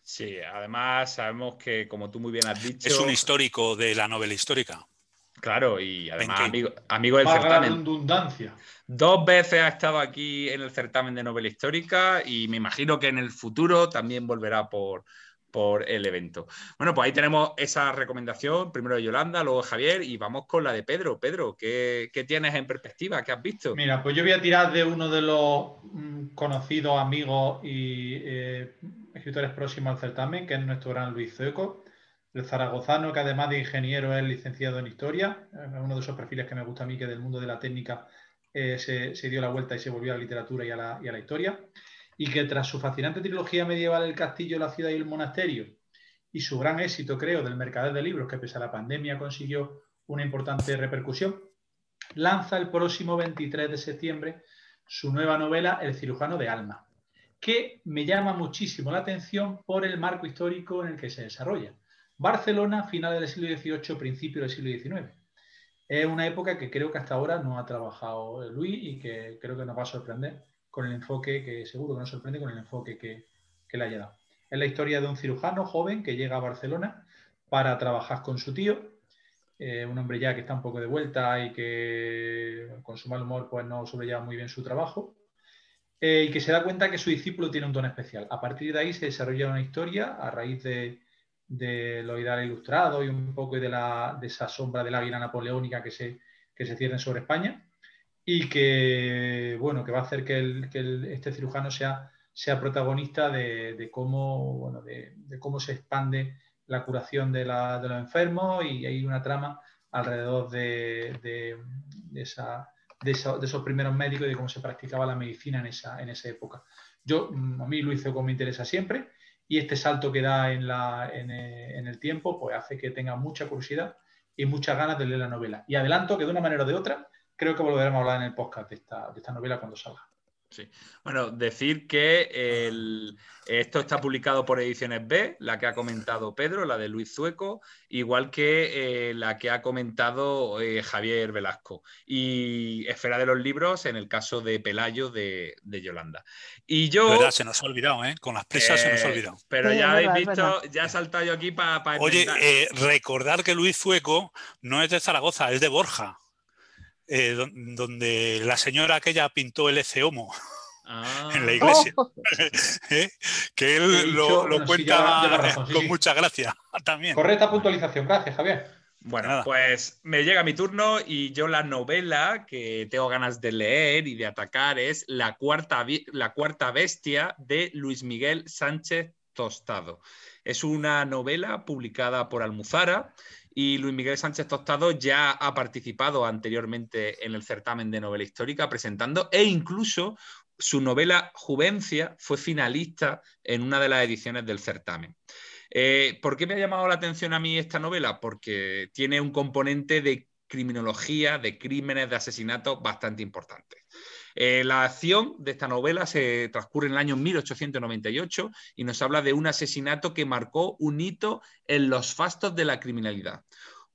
Speaker 1: Sí, además sabemos que, como tú muy bien has dicho...
Speaker 2: Es un histórico de la novela histórica.
Speaker 1: Claro, y además amigo, amigo del certamen.
Speaker 3: redundancia.
Speaker 1: Dos veces ha estado aquí en el certamen de novela histórica y me imagino que en el futuro también volverá por, por el evento. Bueno, pues ahí tenemos esa recomendación, primero de Yolanda, luego de Javier, y vamos con la de Pedro. Pedro, ¿qué, tienes en perspectiva? ¿Qué has visto?
Speaker 3: Mira, pues yo voy a tirar de uno de los mm, conocidos amigos y eh, escritores próximos al certamen, que es nuestro gran Luis Zueco, el zaragozano, que además de ingeniero es licenciado en historia, es uno de esos perfiles que me gusta a mí, que del mundo de la técnica eh, se, dio la vuelta y se volvió a la literatura y a la, y a la historia y que tras su fascinante trilogía medieval El castillo, la ciudad y el monasterio y su gran éxito, creo, del mercader de libros, que pese a la pandemia consiguió una importante repercusión, lanza el próximo 23 de septiembre su nueva novela El cirujano de alma, que me llama muchísimo la atención por el marco histórico en el que se desarrolla. Barcelona, finales del siglo XVIII, principio del siglo XIX. Es una época que creo que hasta ahora no ha trabajado Luis y que creo que nos va a sorprender con el enfoque que seguro que nos sorprende con el enfoque que, le haya dado. Es la historia de un cirujano joven que llega a Barcelona para trabajar con su tío, eh, un hombre ya que está un poco de vuelta y que con su mal humor pues no sobrelleva muy bien su trabajo, eh, y que se da cuenta que su discípulo tiene un don especial. A partir de ahí se desarrolla una historia a raíz de, de lo ideal ilustrado y un poco de, la, de esa sombra de la águila napoleónica que se, que se cierne sobre España y que, bueno, que va a hacer que, este cirujano sea, sea protagonista de, cómo, bueno, de, cómo se expande la curación de, los enfermos y hay una trama alrededor de, esa, esos primeros médicos y de cómo se practicaba la medicina en esa, en esa época. Yo, a mí lo hizo como me interesa siempre y este salto que da en, en, el tiempo pues hace que tenga mucha curiosidad y muchas ganas de leer la novela. Y adelanto que de una manera o de otra creo que volveremos a hablar en el podcast de esta, de esta novela cuando salga.
Speaker 1: Sí. Bueno, decir que esto está publicado por Ediciones B, la que ha comentado Pedro, la de Luis Zueco, igual que eh, la que ha comentado eh, Javier Velasco. Y Esfera de los Libros, en el caso de Pelayo de, Yolanda. Y yo.
Speaker 2: se nos ha olvidado, ¿eh? Con las presas se nos ha olvidado.
Speaker 1: Pero ya habéis visto, ya he saltado yo aquí para.
Speaker 2: Oye, recordar que Luis Zueco no es de Zaragoza, es de Borja. Eh, donde la señora aquella pintó el Eceomo. en la ah. iglesia, ¿Eh? que él lo, cuenta con mucha gracia también.
Speaker 3: Correcta puntualización, gracias Javier.
Speaker 1: Bueno, pues me llega mi turno y yo la novela que tengo ganas de leer y de atacar es La cuarta, la cuarta bestia de Luis Miguel Sánchez Tostado. Es una novela publicada por Almuzara y Luis Miguel Sánchez Tostado ya ha participado anteriormente en el certamen de novela histórica presentando e incluso su novela Juvencia fue finalista en una de las ediciones del certamen. Eh, ¿Por qué me ha llamado la atención a mí esta novela? Porque tiene un componente de criminología, de crímenes, de asesinatos bastante importante. Eh, la acción de esta novela se transcurre en el año 1898 y nos habla de un asesinato que marcó un hito en los fastos de la criminalidad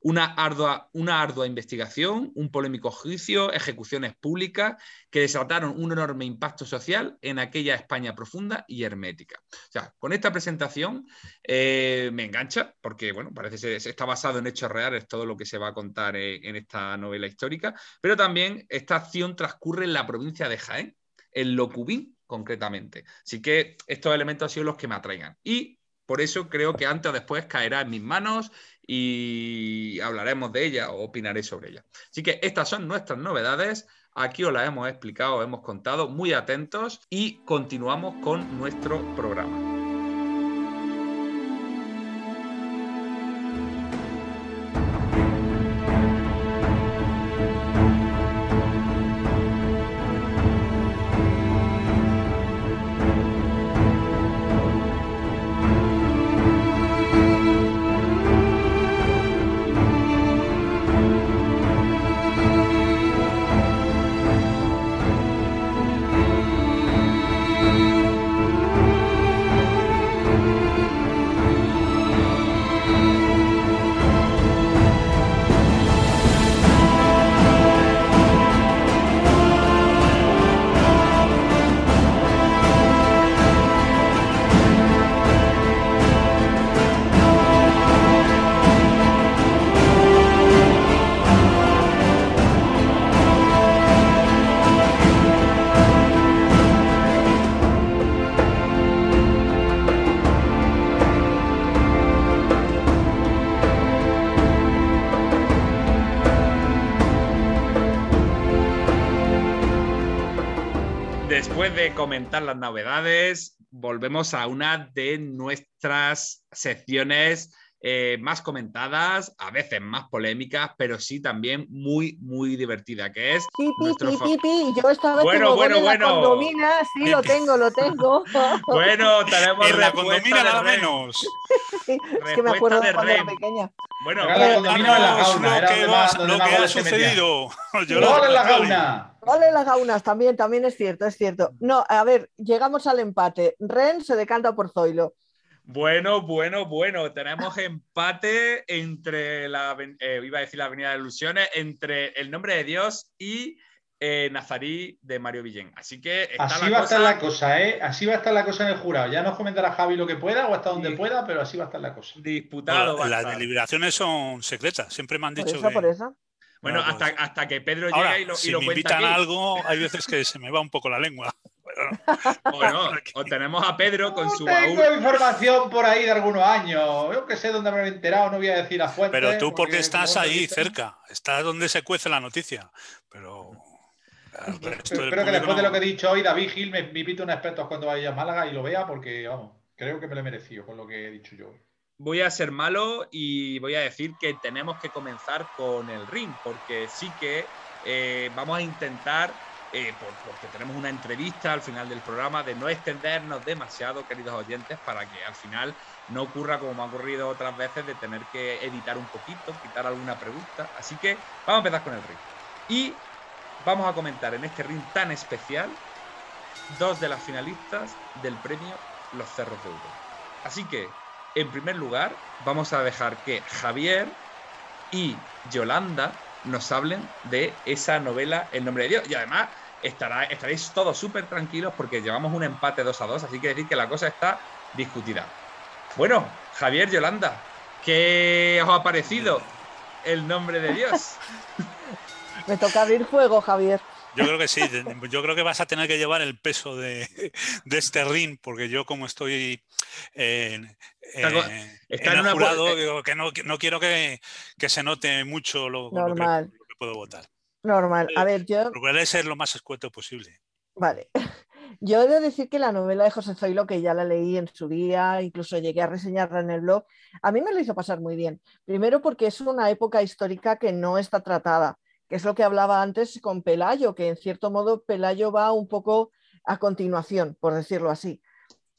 Speaker 1: una ardua, una ardua investigación, un polémico juicio, ejecuciones públicas que desataron un enorme impacto social en aquella España profunda y hermética. Con esta presentación eh, me engancha porque, bueno, parece que está basado en hechos reales todo lo que se va a contar en, en esta novela histórica, pero también esta acción transcurre en la provincia de Jaén, en Locubín concretamente. Así que estos elementos han sido los que me atraigan. Y por eso creo que antes o después caerá en mis manos y hablaremos de ella o opinaré sobre ella. Así que estas son nuestras novedades. Aquí os las hemos explicado, hemos contado, muy atentos y continuamos con nuestro programa. Comentar las novedades, volvemos a una de nuestras secciones eh, más comentadas, a veces más polémicas, pero sí también muy, muy divertida, que es...
Speaker 4: Yo esta vez bueno, bueno, bueno. La condomina, sí, lo tengo, lo tengo.
Speaker 1: bueno, tenemos
Speaker 2: en la condomina nada menos.
Speaker 4: es que me acuerdo de cuando era pequeña.
Speaker 3: Bueno, la condomina en la gauna,
Speaker 2: lo que, va, lo que ha sucedido.
Speaker 3: Yo lo en la gauna.
Speaker 4: Vale las gaunas, también, también es cierto, es cierto. No, a ver, llegamos al empate. Ren se decanta por Zoilo.
Speaker 1: Bueno, bueno, bueno. Tenemos empate entre la, eh, iba a decir la Avenida de Ilusiones, entre el nombre de Dios y eh, Nazarí de Mario Villén. Así que.
Speaker 3: así va a estar la cosa, ¿eh? Así va a estar la cosa en el jurado. Ya nos comentará Javi lo que pueda o hasta donde pueda, pero así va a estar la cosa.
Speaker 1: Disputado.
Speaker 2: las deliberaciones son secretas. Siempre me han dicho.
Speaker 4: Por eso, por eso.
Speaker 1: Bueno, hasta, hasta, que Pedro llega y lo,
Speaker 2: si
Speaker 1: y lo
Speaker 2: me invitan algo, hay veces que se me va un poco la lengua.
Speaker 1: Bueno, o tenemos a Pedro con su
Speaker 3: Tengo información por ahí de algunos años. Yo que sé dónde me he enterado, no voy a decir a fuente.
Speaker 2: Pero tú porque, estás ahí cerca, estás donde se cuece la noticia. Pero.
Speaker 3: Espero que después de lo que he dicho hoy, David Gil me, me invite un experto cuando vaya a Málaga y lo vea, porque vamos, creo que me lo he merecido con lo que he dicho yo hoy
Speaker 1: voy a ser malo y voy a decir que tenemos que comenzar con el ring, porque sí que eh, vamos a intentar, eh, porque tenemos una entrevista al final del programa, de no extendernos demasiado, queridos oyentes, para que al final no ocurra como me ha ocurrido otras veces de tener que editar un poquito, quitar alguna pregunta. Así que vamos a empezar con el ring. Y vamos a comentar en este ring tan especial dos de las finalistas del premio Los Cerros de Oro. Así que en primer lugar, vamos a dejar que Javier y Yolanda nos hablen de esa novela El nombre de Dios. Y además estará, estaréis todos súper tranquilos porque llevamos un empate 2 a 2, así que decir que la cosa está discutida. Bueno, Javier, Yolanda, ¿qué os ha parecido El nombre de Dios?
Speaker 4: Me toca abrir fuego, Javier.
Speaker 2: Yo creo que sí, yo creo que vas a tener que llevar el peso de, este ring, porque yo como estoy en, el jurado, digo, que, no, quiero que, se note mucho lo, que, puedo votar.
Speaker 4: Normal. A ver, yo...
Speaker 2: Procuraré ser lo más escueto posible.
Speaker 4: Vale. Yo he de decir que la novela de José Zoilo, que ya la leí en su día, incluso llegué a reseñarla en el blog, a mí me lo hizo pasar muy bien. Primero porque es una época histórica que no está tratada que es lo que hablaba antes con Pelayo, que en cierto modo Pelayo va un poco a continuación, por decirlo así.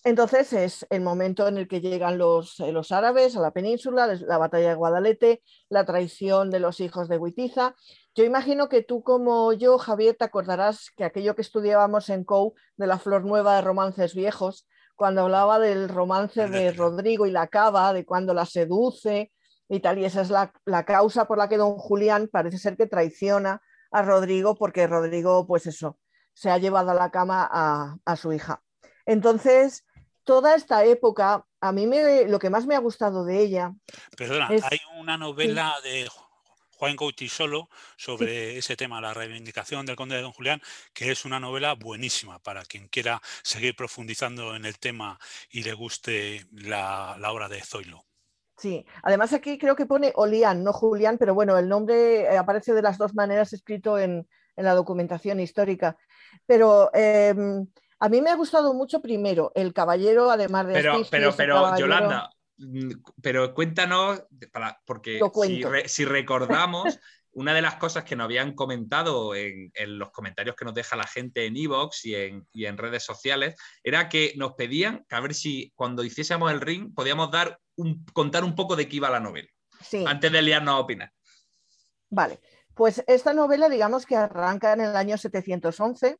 Speaker 4: Entonces es el momento en el que llegan los, eh, los árabes a la península, la batalla de Guadalete, la traición de los hijos de Huitiza. Yo imagino que tú como yo, Javier, te acordarás que aquello que estudiábamos en COU de la flor nueva de romances viejos, cuando hablaba del romance de Rodrigo y la cava, de cuando la seduce y tal, y esa es la, causa por la que don Julián parece ser que traiciona a Rodrigo porque Rodrigo, pues eso, se ha llevado a la cama a, a su hija. Entonces, toda esta época, a mí me, lo que más me ha gustado de ella.
Speaker 2: Perdona, hay una novela de Juan Solo sobre ese tema, la reivindicación del conde de Don Julián, que es una novela buenísima para quien quiera seguir profundizando en el tema y le guste la, obra de Zoilo.
Speaker 4: Sí, además aquí creo que pone Olián, no Julián, pero bueno, el nombre eh, aparece de las dos maneras escrito en, la documentación histórica. Pero em, a mí me ha gustado mucho primero el caballero, además de...
Speaker 1: Pero, pero, pero, Yolanda, mm, pero cuéntanos, porque si, recordamos, una de las cosas que nos habían comentado en, los comentarios que nos deja la gente en Evox y en, y en redes sociales, era que nos pedían que a ver si cuando hiciésemos el ring podíamos dar un, contar un poco de qué iba la novela. Sí. Antes de liarnos a opinar.
Speaker 4: Vale, pues esta novela digamos que arranca en el año 711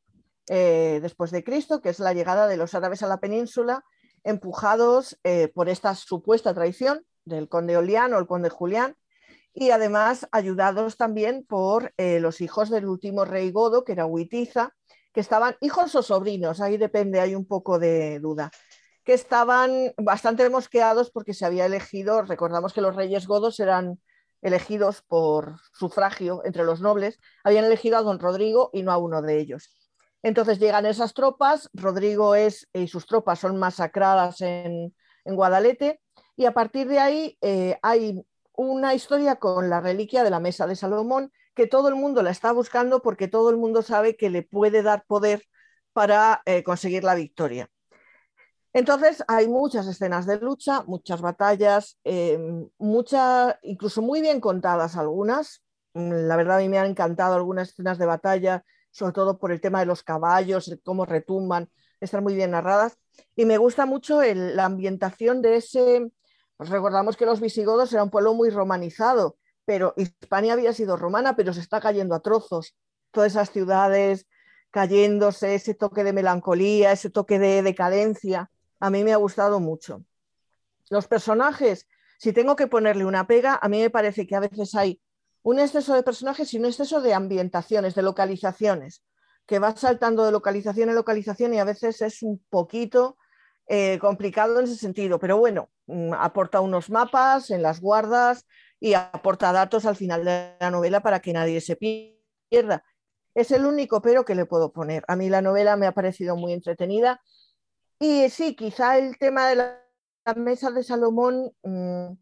Speaker 4: eh, después de Cristo, que es la llegada de los árabes a la península, empujados eh, por esta supuesta traición del conde Olián o el conde Julián, y además ayudados también por eh, los hijos del último rey Godo, que era Huitiza, que estaban hijos o sobrinos, ahí depende, hay un poco de duda, que estaban bastante mosqueados porque se había elegido, recordamos que los reyes godos eran elegidos por sufragio entre los nobles, habían elegido a don Rodrigo y no a uno de ellos. Entonces llegan esas tropas, Rodrigo es, y sus tropas son masacradas en, Guadalete y a partir de ahí eh, hay una historia con la reliquia de la mesa de Salomón que todo el mundo la está buscando porque todo el mundo sabe que le puede dar poder para eh, conseguir la victoria. Entonces hay muchas escenas de lucha, muchas batallas, eh, muchas, incluso muy bien contadas algunas. La verdad a mí me han encantado algunas escenas de batalla sobre todo por el tema de los caballos, cómo retumban, están muy bien narradas. Y me gusta mucho la ambientación de ese, recordamos que los visigodos eran un pueblo muy romanizado, pero Hispania había sido romana, pero se está cayendo a trozos. Todas esas ciudades cayéndose, ese toque de melancolía, ese toque de decadencia, a mí me ha gustado mucho. Los personajes, si tengo que ponerle una pega, a mí me parece que a veces hay un exceso de personajes y un exceso de ambientaciones, de localizaciones, que va saltando de localización en localización y a veces es un poquito eh, complicado en ese sentido. Pero bueno, mm, aporta unos mapas en las guardas y aporta datos al final de la novela para que nadie se pierda. Es el único pero que le puedo poner. A mí la novela me ha parecido muy entretenida. Y sí, quizá el tema de la, mesa de Salomón, mm,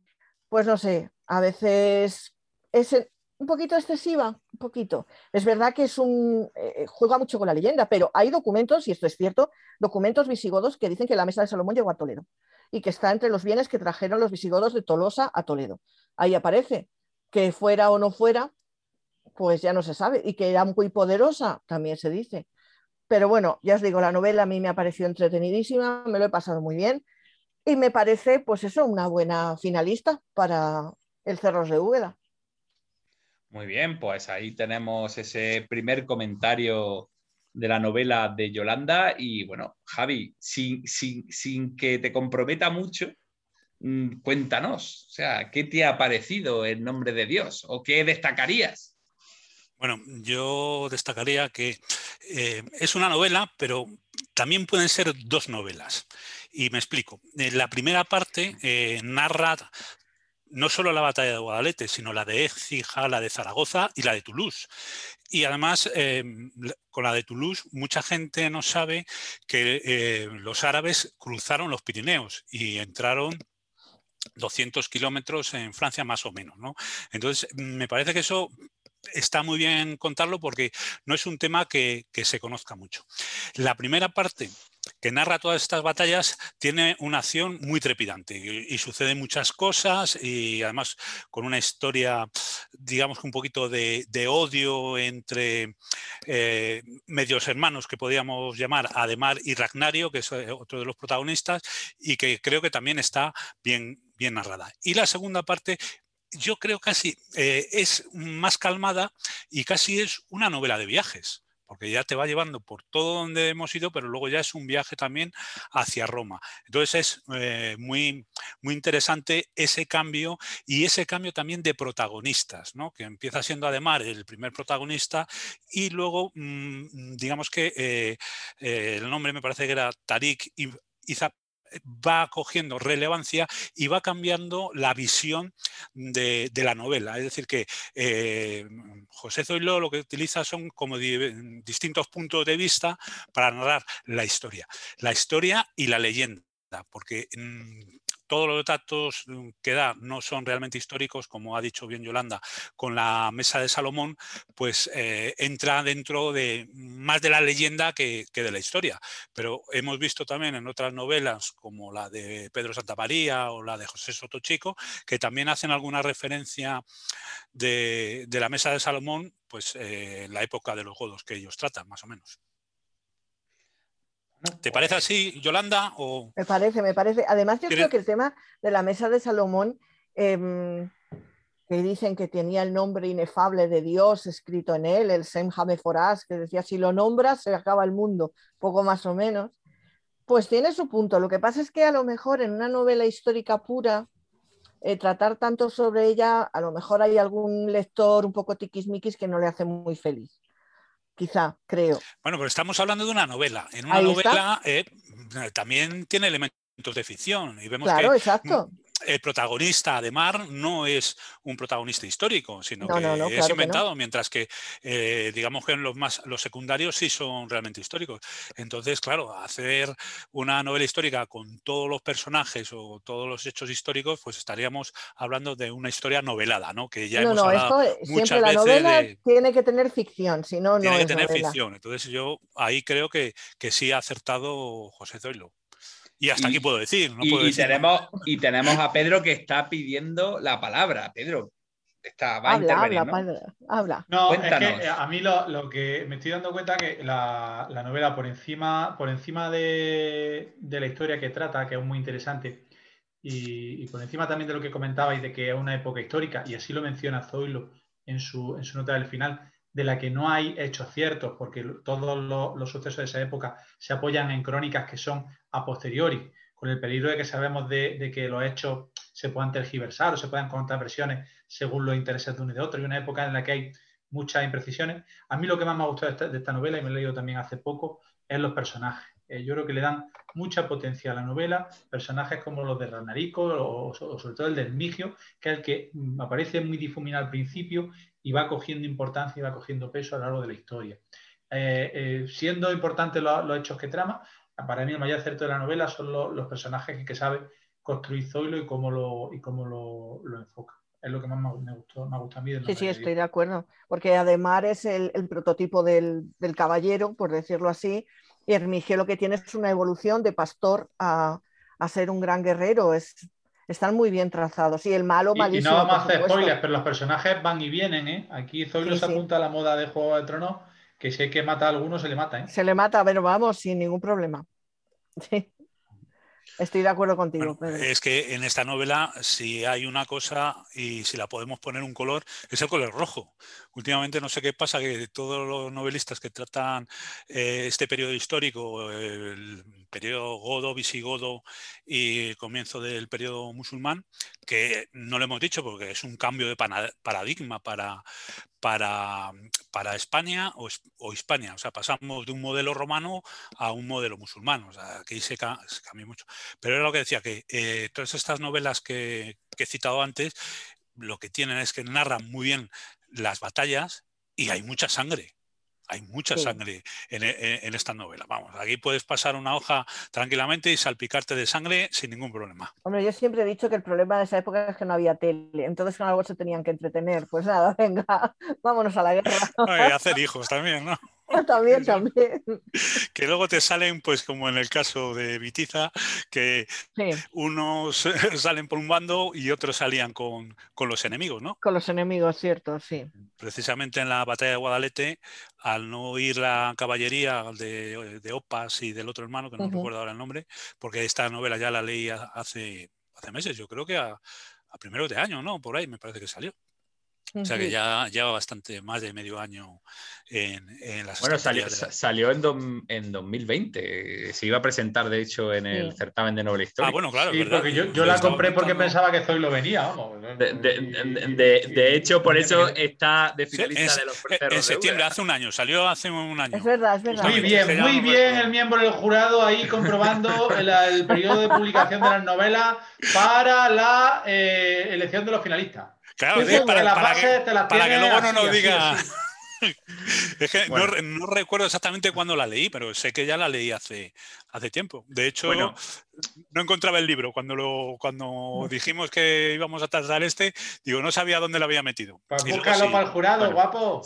Speaker 4: pues no sé, a veces es un poquito excesiva, un poquito. Es verdad que es un eh, juega mucho con la leyenda, pero hay documentos, y esto es cierto, documentos visigodos que dicen que la mesa de Salomón llegó a Toledo y que está entre los bienes que trajeron los visigodos de Tolosa a Toledo. Ahí aparece que fuera o no fuera, pues ya no se sabe, y que era muy poderosa, también se dice. Pero bueno, ya os digo, la novela a mí me ha parecido entretenidísima, me lo he pasado muy bien y me parece, pues eso, una buena finalista para el Cerros de Úbeda.
Speaker 1: Muy bien, pues ahí tenemos ese primer comentario de la novela de Yolanda. Y bueno, Javi, sin, sin, que te comprometa mucho, mm, cuéntanos, o sea, ¿qué te ha parecido en nombre de Dios o qué destacarías?
Speaker 2: Bueno, yo destacaría que eh, es una novela, pero también pueden ser dos novelas. Y me explico. La primera parte eh, narra no solo la batalla de Guadalete, sino la de Écija, la de Zaragoza y la de Toulouse. Y además, em, con la de Toulouse, mucha gente no sabe que eh, los árabes cruzaron los Pirineos y entraron 200 kilómetros en Francia más o menos. ¿no? Entonces, me parece que eso está muy bien contarlo porque no es un tema que se conozca mucho. La primera parte que narra todas estas batallas tiene una acción muy trepidante y, suceden muchas cosas y además con una historia, digamos un poquito de, odio entre eh, medios hermanos que podríamos llamar Ademar y Ragnario, que es eh, otro de los protagonistas, y que creo que también está bien, bien narrada. Y la segunda parte yo creo casi eh, es más calmada y casi es una novela de viajes porque ya te va llevando por todo donde hemos ido, pero luego ya es un viaje también hacia Roma. Entonces es eh, muy, muy interesante ese cambio y ese cambio también de protagonistas, ¿no? que empieza siendo además el primer protagonista y luego, mm, digamos que eh, el nombre me parece que era Tariq Izap va cogiendo relevancia y va cambiando la visión de, la novela. Es decir, que eh, José Zoilo lo que utiliza son como distintos puntos de vista para narrar la historia. La historia y la leyenda, porque mm, todos los datos mm, que da no son realmente históricos, como ha dicho bien Yolanda, con la mesa de Salomón, pues eh, entra dentro de más de la leyenda que, de la historia. Pero hemos visto también en otras novelas, como la de Pedro Santamaría o la de José Soto Chico, que también hacen alguna referencia de, la mesa de Salomón, pues eh, en la época de los godos que ellos tratan, más o menos. ¿Te parece así, Yolanda? O...
Speaker 4: Me parece, me parece. Además, yo creo que el tema de la mesa de Salomón, em, que dicen que tenía el nombre inefable de Dios escrito en él, el Sem Hameforás, que decía, si lo nombras, se acaba el mundo, poco más o menos, pues tiene su punto. Lo que pasa es que a lo mejor en una novela histórica pura, eh, tratar tanto sobre ella, a lo mejor hay algún lector un poco tiquismiquis que no le hace muy feliz quizá, creo.
Speaker 2: Bueno, pero estamos hablando de una novela. En una novela eh, también tiene elementos de ficción y vemos
Speaker 4: claro, exacto
Speaker 2: el protagonista Ademar no es un protagonista histórico, sino que es inventado, mientras que eh, digamos que los más los secundarios sí son realmente históricos. Entonces, claro, hacer una novela histórica con todos los personajes o todos los hechos históricos, pues estaríamos hablando de una historia novelada, ¿no? Que ya hemos hablado muchas la
Speaker 4: novela tiene que tener ficción, si no, no
Speaker 2: tiene
Speaker 4: que
Speaker 2: tener ficción. Entonces, yo ahí creo que, que sí ha acertado José Zoilo. Y hasta aquí puedo decir.
Speaker 1: y, tenemos, y tenemos a Pedro que está pidiendo la palabra. Pedro, está, va
Speaker 4: habla,
Speaker 1: a
Speaker 4: intervenir. Habla, ¿no? habla.
Speaker 3: No, es que a mí lo, que me estoy dando cuenta que la, novela por encima, por encima de, la historia que trata, que es muy interesante, y, por encima también de lo que comentabais de que es una época histórica, y así lo menciona Zoilo en su, en su nota del final, de la que no hay hechos ciertos, porque todos los, sucesos de esa época se apoyan en crónicas que son a posteriori, con el peligro de que sabemos de, que los hechos se puedan tergiversar o se puedan contar versiones según los intereses de uno y de otro, y una época en la que hay muchas imprecisiones. A mí lo que más me ha gustado de esta, novela, y me he leído también hace poco, es los personajes. Eh, yo creo que le dan mucha potencia a la novela, personajes como los de Ranarico o, sobre todo el del Migio, que es el que me aparece muy difuminado al principio y va cogiendo importancia y va cogiendo peso a lo largo de la historia. Eh, eh, siendo importantes los, hechos que trama, para mí el mayor acierto de la novela son los, personajes que, sabe construir Zoilo y cómo lo, y cómo lo, enfoca. Es lo que más me, gustó, me gusta a mí.
Speaker 4: sí, sí, estoy de acuerdo. Porque además es el, prototipo del, caballero, por decirlo así, y Hermigio lo que tiene es una evolución de pastor a, a ser un gran guerrero. Es, están muy bien trazados. Y el malo, malísimo.
Speaker 3: Y, no vamos a hacer spoilers, pero los personajes van y vienen, ¿eh? Aquí Zoilo se apunta a la moda de Juego de Tronos, que si hay que matar a alguno, se le mata, ¿eh?
Speaker 4: Se le mata, pero vamos, sin ningún problema. Sí. Estoy de acuerdo contigo.
Speaker 2: Es que en esta novela, si hay una cosa y si la podemos poner un color, es el color rojo. Últimamente no sé qué pasa, que todos los novelistas que tratan eh, este periodo histórico, el periodo godo, visigodo y comienzo del periodo musulmán, que no lo hemos dicho porque es un cambio de paradigma para, para, para España o, o, Hispania. O sea, pasamos de un modelo romano a un modelo musulmán. O sea, aquí se, cambia mucho. Pero era lo que decía, que eh, todas estas novelas que he citado antes, lo que tienen es que narran muy bien las batallas y hay mucha sangre hay mucha sangre en, esta novela. Vamos, aquí puedes pasar una hoja tranquilamente y salpicarte de sangre sin ningún problema.
Speaker 4: Hombre, yo siempre he dicho que el problema de esa época es que no había tele, entonces con algo se tenían que entretener. Pues nada, venga, vámonos a la guerra.
Speaker 2: y hacer hijos también, ¿no?
Speaker 4: también, también.
Speaker 2: Que luego te salen, pues como en el caso de Vitiza, que unos salen por un bando y otros salían con, los enemigos, ¿no?
Speaker 4: Con los enemigos, cierto, sí.
Speaker 2: Precisamente en la batalla de Guadalete, al no ir la caballería de, Opas y del otro hermano, que no recuerdo ahora el nombre, porque esta novela ya la leí hace, hace meses, yo creo que a, a primeros de año, ¿no? Por ahí me parece que salió. O sea que ya lleva bastante, más de medio año en, en las
Speaker 1: Bueno, salió, salió en, en, 2020. Se iba a presentar, de hecho, en el certamen de novela histórica.
Speaker 2: Ah, bueno, claro.
Speaker 3: porque yo, yo la compré porque pensaba que Zoilo venía. Vamos.
Speaker 1: De, de, de, hecho, por eso está de finalista de los
Speaker 2: En, en septiembre, hace un año. Salió hace un año.
Speaker 4: Es verdad, es verdad.
Speaker 3: Muy bien, muy bien el miembro del jurado ahí comprobando el, el periodo de publicación de las novelas para la eh, elección de los finalistas.
Speaker 2: Claro, para, que, luego no nos diga. es que no, recuerdo exactamente cuándo la leí, pero sé que ya la leí hace, hace tiempo. De hecho, no encontraba el libro. Cuando, lo, cuando dijimos que íbamos a tardar este, digo, no sabía dónde lo había metido.
Speaker 3: Pues búscalo para el jurado, guapo.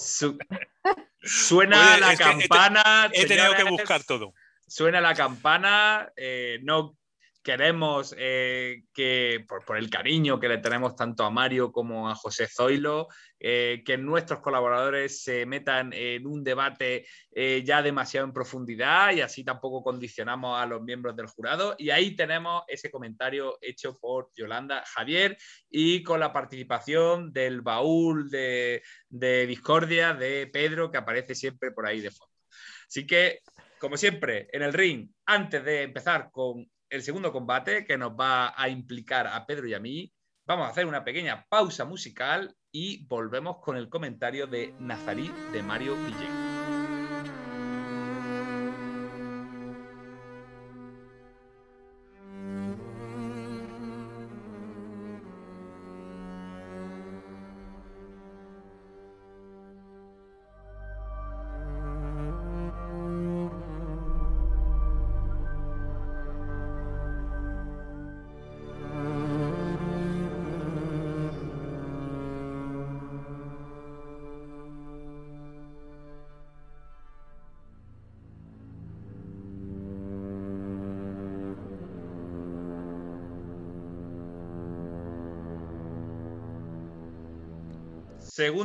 Speaker 1: suena la campana.
Speaker 2: He, tenido que buscar todo.
Speaker 1: Suena la campana. Eh, no queremos eh, que, por, el cariño que le tenemos tanto a Mario como a José Zoilo, eh, que nuestros colaboradores se metan en un debate eh, ya demasiado en profundidad y así tampoco condicionamos a los miembros del jurado. Y ahí tenemos ese comentario hecho por Yolanda Javier y con la participación del baúl de, de Discordia de Pedro, que aparece siempre por ahí de fondo. Así que como siempre, en el ring, antes de empezar con el segundo combate que nos va a implicar a Pedro y a mí. Vamos a hacer una pequeña pausa musical y volvemos con el comentario de Nazarí de Mario Villén.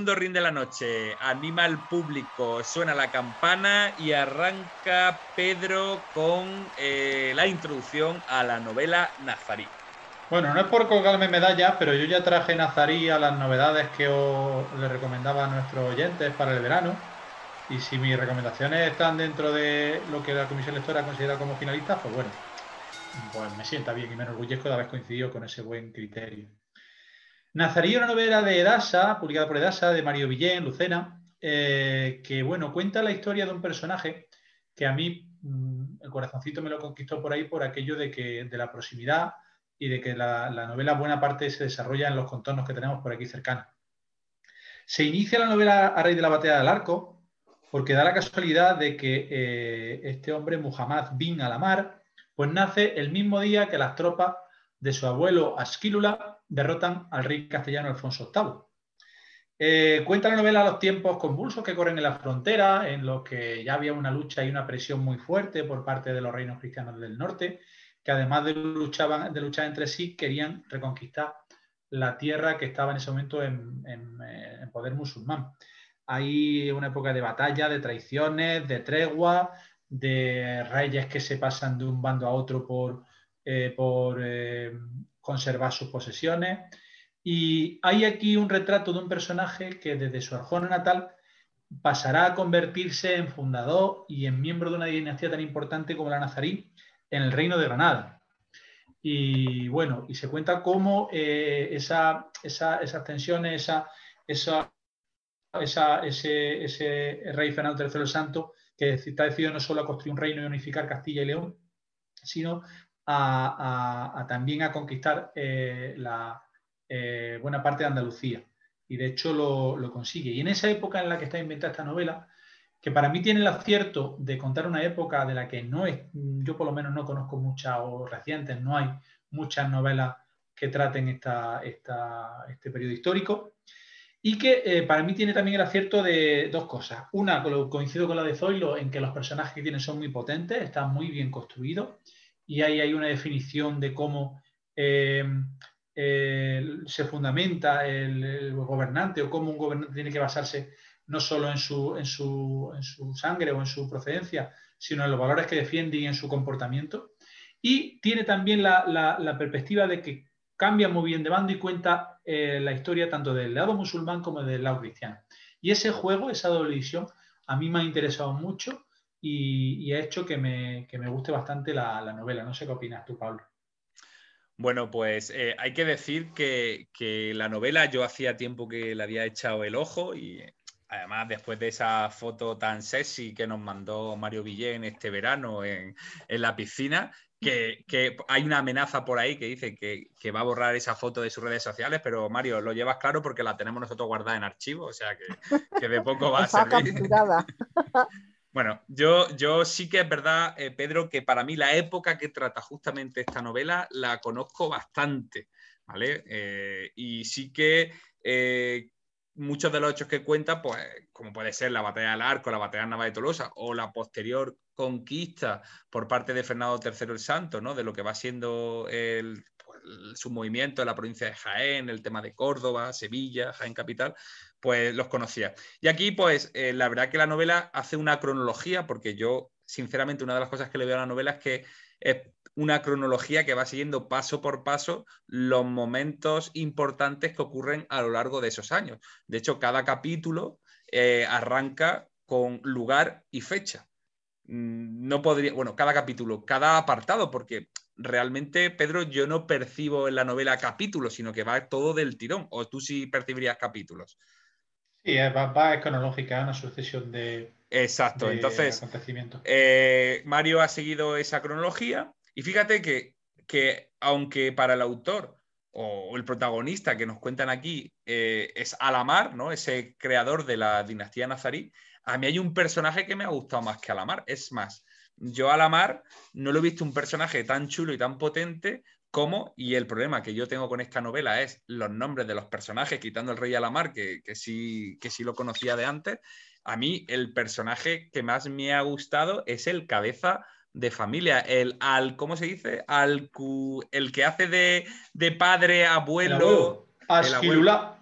Speaker 1: Segundo ring de la noche, anima al público, suena la campana y arranca Pedro con eh, la introducción a la novela Nazarí.
Speaker 3: Bueno, no es por colgarme medallas, pero yo ya traje Nazarí a las novedades que os le recomendaba a nuestros oyentes para el verano. Y si mis recomendaciones están dentro de lo que la comisión lectora considera como finalista, pues bueno, pues me sienta bien y me enorgullezco de haber coincidido con ese buen criterio. Nazarí, una novela de Edasa, publicada por Edasa, de Mario Villén, Lucena, eh, que bueno, cuenta la historia de un personaje que a mí mm, el corazoncito me lo conquistó por ahí por aquello de que de la proximidad y de que la, novela buena parte se desarrolla en los contornos que tenemos por aquí cercanos. Se inicia la novela a raíz de la batalla del arco, porque da la casualidad de que eh, este hombre, Muhammad bin Alamar, pues nace el mismo día que las tropas de su abuelo Asquílula derrotan al rey castellano Alfonso VIII. Eh, cuenta la novela los tiempos convulsos que corren en la frontera, en los que ya había una lucha y una presión muy fuerte por parte de los reinos cristianos del norte, que además de, de luchar entre sí, querían reconquistar la tierra que estaba en ese momento en, poder musulmán. Hay una época de batalla, de traiciones, de tregua, de reyes que se pasan de un bando a otro por, eh, por eh, conservar sus posesiones. Y hay aquí un retrato de un personaje que desde su Arjona natal pasará a convertirse en fundador y en miembro de una dinastía tan importante como la nazarí en el reino de Granada. Y bueno, y se cuenta cómo eh, esa, esas tensiones, esa, esa, esa, ese, ese rey Fernando III el Santo, que está decidido no solo a construir un reino y unificar Castilla y León, sino también a conquistar eh, la eh, buena parte de Andalucía. Y de hecho lo, consigue. Y en esa época en la que está inventada esta novela, que para mí tiene el acierto de contar una época de la que no yo por lo menos no conozco muchas o recientes, no hay muchas novelas que traten este periodo histórico. y que eh, para mí tiene también el acierto de dos cosas. Una, coincido con la de Zoilo, en que los personajes que tienen son muy potentes, están muy bien construidos y ahí hay una definición de cómo eh, se fundamenta el, gobernante o cómo un gobernante tiene que basarse no solo en su, en su, en su sangre o en su procedencia, sino en los valores que defiende y en su comportamiento. Y tiene también la, la, perspectiva de que cambia muy bien de bando y cuenta eh, la historia tanto del lado musulmán como del lado cristiano. Y ese juego, esa doble visión, a mí me ha interesado mucho y, ha hecho que me, que me, guste bastante la, la, novela. No sé qué opinas tú, Pablo.
Speaker 1: Bueno, pues eh, hay que decir que, que, la novela yo hacía tiempo que le había echado el ojo y Además, después de esa foto tan sexy que nos mandó Mario Villén este verano en, la piscina, que, hay una amenaza por ahí que dice que, va a borrar esa foto de sus redes sociales, pero Mario, lo llevas claro porque la tenemos nosotros guardada en archivo, o sea que, de poco va a servir. bueno, yo, yo sí que es verdad, eh, Pedro, que para mí la época que trata justamente esta novela la conozco bastante, ¿vale? Eh, y sí que eh, muchos de los hechos que cuenta, pues, como puede ser la batalla del Arco, la batalla de Nava de Tolosa o la posterior conquista por parte de Fernando III el Santo, ¿no? De lo que va siendo el, pues, su movimiento en la provincia de Jaén, el tema de Córdoba, Sevilla, Jaén capital, pues los conocía. Y aquí, pues, eh, la verdad que la novela hace una cronología, porque yo, sinceramente, una de las cosas que le veo a la novela es que es una cronología que va siguiendo paso por paso los momentos importantes que ocurren a lo largo de esos años. De hecho, cada capítulo eh, arranca con lugar y fecha. Mm, no podría, bueno, cada capítulo, cada apartado, porque realmente, Pedro, yo no percibo en la novela capítulos, sino que va todo del tirón, o tú sí percibirías capítulos.
Speaker 3: Sí, va, es cronológica, una sucesión de,
Speaker 1: Exacto, entonces eh, Mario ha seguido esa cronología y fíjate que, que aunque para el autor o el protagonista que nos cuentan aquí eh, es Alamar, ¿no? ese creador de la dinastía nazarí, a mí hay un personaje que me ha gustado más que Alamar. Es más, yo Alamar no lo he visto un personaje tan chulo y tan potente como, y el problema que yo tengo con esta novela es los nombres de los personajes, quitando el rey Alamar, que, que, sí, que sí lo conocía de antes, a mí el personaje que más me ha gustado es el cabeza de familia, el al, ¿cómo se dice? Al, el que hace de, de padre, abuelo.
Speaker 3: Asquirulá.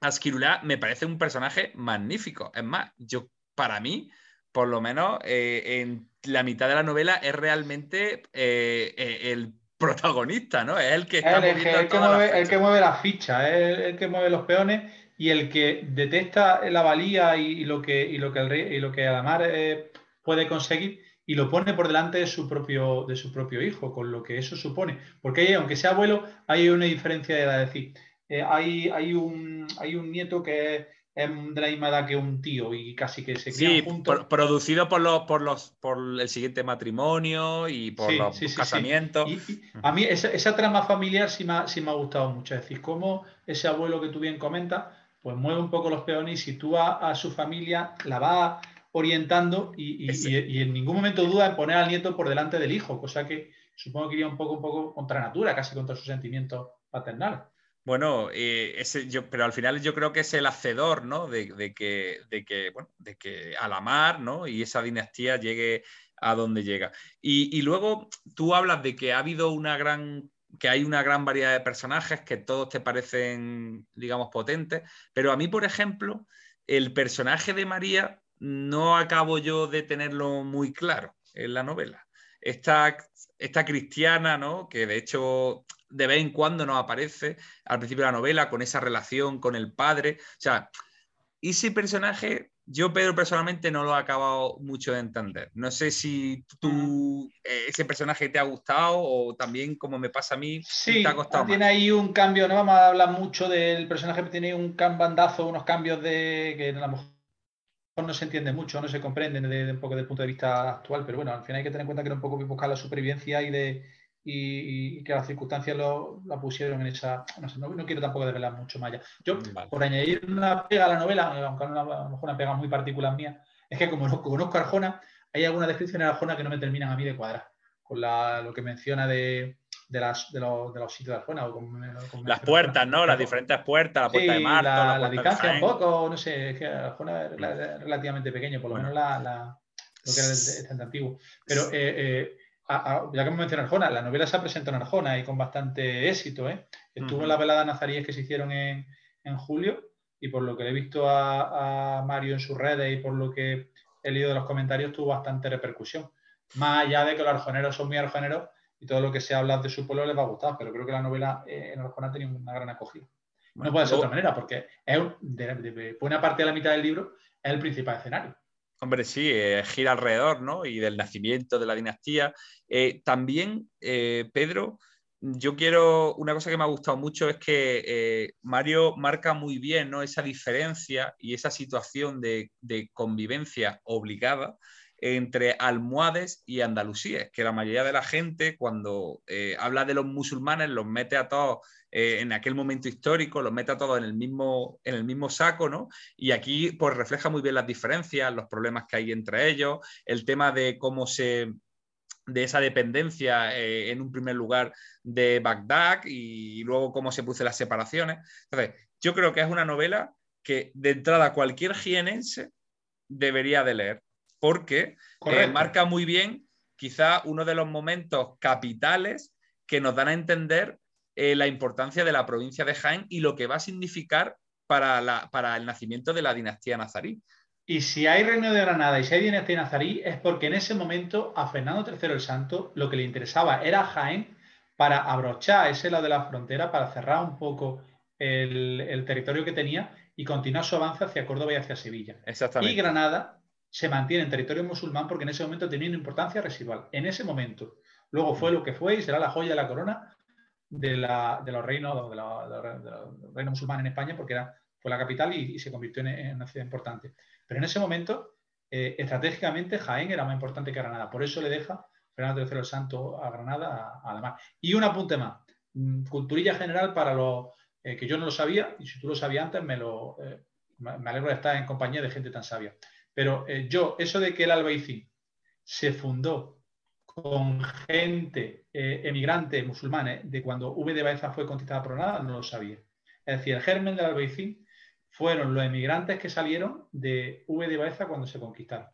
Speaker 1: Asquirulá me parece un personaje magnífico. Es más, yo, para mí, por lo menos eh, en la mitad de la novela, es realmente eh, eh, el protagonista, ¿no? Es el que está
Speaker 3: el, el, que mueve, el que mueve la ficha, es el, que mueve los peones y el que detecta la valía y, lo que y lo que el rey y lo que Adamar puede conseguir y lo pone por delante de su propio, de su propio hijo, con lo que eso supone. Porque aunque sea abuelo, hay una diferencia de edad. Es decir, eh, hay, hay, un, hay un nieto que es misma edad que un tío y casi que se
Speaker 1: sí, producido por los, por los por el siguiente matrimonio y por los casamientos.
Speaker 3: a mí esa, trama familiar sí me, ha, sí me ha gustado mucho. Es decir, cómo ese abuelo que tú bien comentas, pues mueve un poco los peones y sitúa a su familia, la va orientando y, en ningún momento duda en poner al nieto por delante del hijo, cosa que supongo que iría un poco, un poco contra natura, casi contra su sentimiento paternal.
Speaker 1: Bueno, eh, pero al final yo creo que es el hacedor, ¿no? De, que, de que, bueno, de que a la mar, ¿no? Y esa dinastía llegue a donde llega. Y, y, luego tú hablas de que ha habido una gran, que hay una gran variedad de personajes que todos te parecen, digamos, potentes, pero a mí, por ejemplo, el personaje de María no acabo yo de tenerlo muy claro en la novela. Esta, esta cristiana, ¿no? que de hecho de vez en cuando nos aparece al principio de la novela con esa relación con el padre. O sea, ese personaje, yo Pedro personalmente no lo he acabado mucho de entender. No sé si tú, eh, ese personaje te ha gustado o también como me pasa a mí,
Speaker 3: sí, te ha costado. Tiene ahí un cambio, no vamos a hablar mucho del personaje, pero tiene un bandazo, unos cambios de que a lo mejor no se entiende mucho, no se comprende desde un poco desde el punto de vista actual, pero bueno, al final hay que tener en cuenta que era un poco buscar la supervivencia y de y, que las circunstancias lo, la pusieron en esa. No, no, quiero tampoco desvelar mucho más allá. Yo, por añadir una pega a la novela, aunque a lo mejor una pega muy particular mía, es que como no conozco a Arjona, hay algunas descripciones de Arjona que no me terminan a mí de cuadrar. Con la, lo que menciona de, de, las, de, los, de los sitios de Arjona.
Speaker 1: las puertas, ¿no? Las diferentes puertas, la puerta de Marto,
Speaker 3: la, la, distancia un poco, no sé, es que Arjona es relativamente pequeño, por lo menos la, la, lo que era el, antiguo. Pero eh, eh, ya que hemos mencionado Arjona, la novela se ha presentado en Arjona y con bastante éxito. ¿eh? Estuvo en la velada nazaríes que se hicieron en, en, julio y por lo que he visto a, a, Mario en sus redes y por lo que he leído de los comentarios tuvo bastante repercusión. Más allá de que los arjoneros son muy arjoneros y todo lo que se habla de su pueblo les va a gustar, pero creo que la novela eh, en Arjona ha tenido una gran acogida. no puede ser de otra manera, porque es de, buena parte de la mitad del libro es el principal escenario.
Speaker 1: Hombre, sí, eh, gira alrededor, ¿no? Y del nacimiento de la dinastía. Eh, también, eh, Pedro, yo quiero, una cosa que me ha gustado mucho es que Mario marca muy bien, ¿no? Esa diferencia y esa situación de, de convivencia obligada entre almohades y andalusíes, que la mayoría de la gente cuando habla de los musulmanes los mete a todos eh, en aquel momento histórico, los mete a todos en el mismo, en el mismo saco, ¿no? Y aquí pues refleja muy bien las diferencias, los problemas que hay entre ellos, el tema de cómo se de esa dependencia eh, en un primer lugar de Bagdad y luego cómo se puso las separaciones. Entonces, yo creo que es una novela que de entrada cualquier jienense debería de leer, porque eh, marca muy bien quizá uno de los momentos capitales que nos dan a entender eh, la importancia de la provincia de Jaén y lo que va a significar para, la, para el nacimiento de la dinastía nazarí.
Speaker 3: Y si hay reino de Granada y si hay dinastía nazarí, es porque en ese momento a Fernando III el Santo lo que le interesaba era Jaén para abrochar ese lado de la frontera, para cerrar un poco el, territorio que tenía y continuar su avance hacia Córdoba y hacia Sevilla.
Speaker 1: Exactamente.
Speaker 3: Y Granada se mantiene en territorio musulmán porque en ese momento tenía una importancia residual. En ese momento. Luego fue lo que fue y será la joya de la corona de, la, de los reinos, musulmanes en España, porque era, fue la capital y, se convirtió en, una ciudad importante. Pero en ese momento, eh, estratégicamente, Jaén era más importante que Granada. Por eso le deja Fernando III el Santo a Granada, además. Y un apunte más, mm, culturilla general para los eh, que yo no lo sabía, y si tú lo sabías antes, me, lo, eh, me alegro de estar en compañía de gente tan sabia. Pero yo, eso de que el Albaicín se fundó con gente eh, emigrante musulmana de cuando V de Baeza fue conquistada por Granada, no lo sabía. Es decir, el germen del Albaicín fueron los emigrantes que salieron de V de Baeza cuando se conquistaron.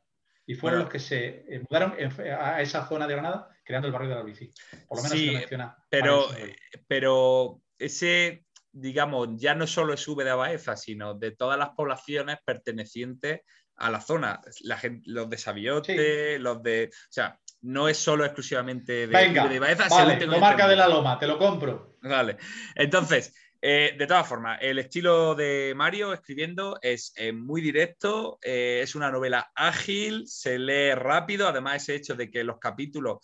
Speaker 3: Y fueron los que se eh, mudaron a esa zona de Granada, creando el barrio del Albaicín.
Speaker 1: Por lo menos se menciona. Pero, pero ese, digamos, ya no solo es V de Baeza, sino de todas las poblaciones pertenecientes a la zona. La gente, los de Sabiote, los de. O sea, no es solo exclusivamente de,
Speaker 3: Venga, de Baeza. Vale, lo marca de la loma, te lo compro.
Speaker 1: Vale. Entonces, eh, de todas formas, el estilo de Mario escribiendo es eh, muy directo, eh, es una novela ágil, se lee rápido, además ese hecho de que los capítulos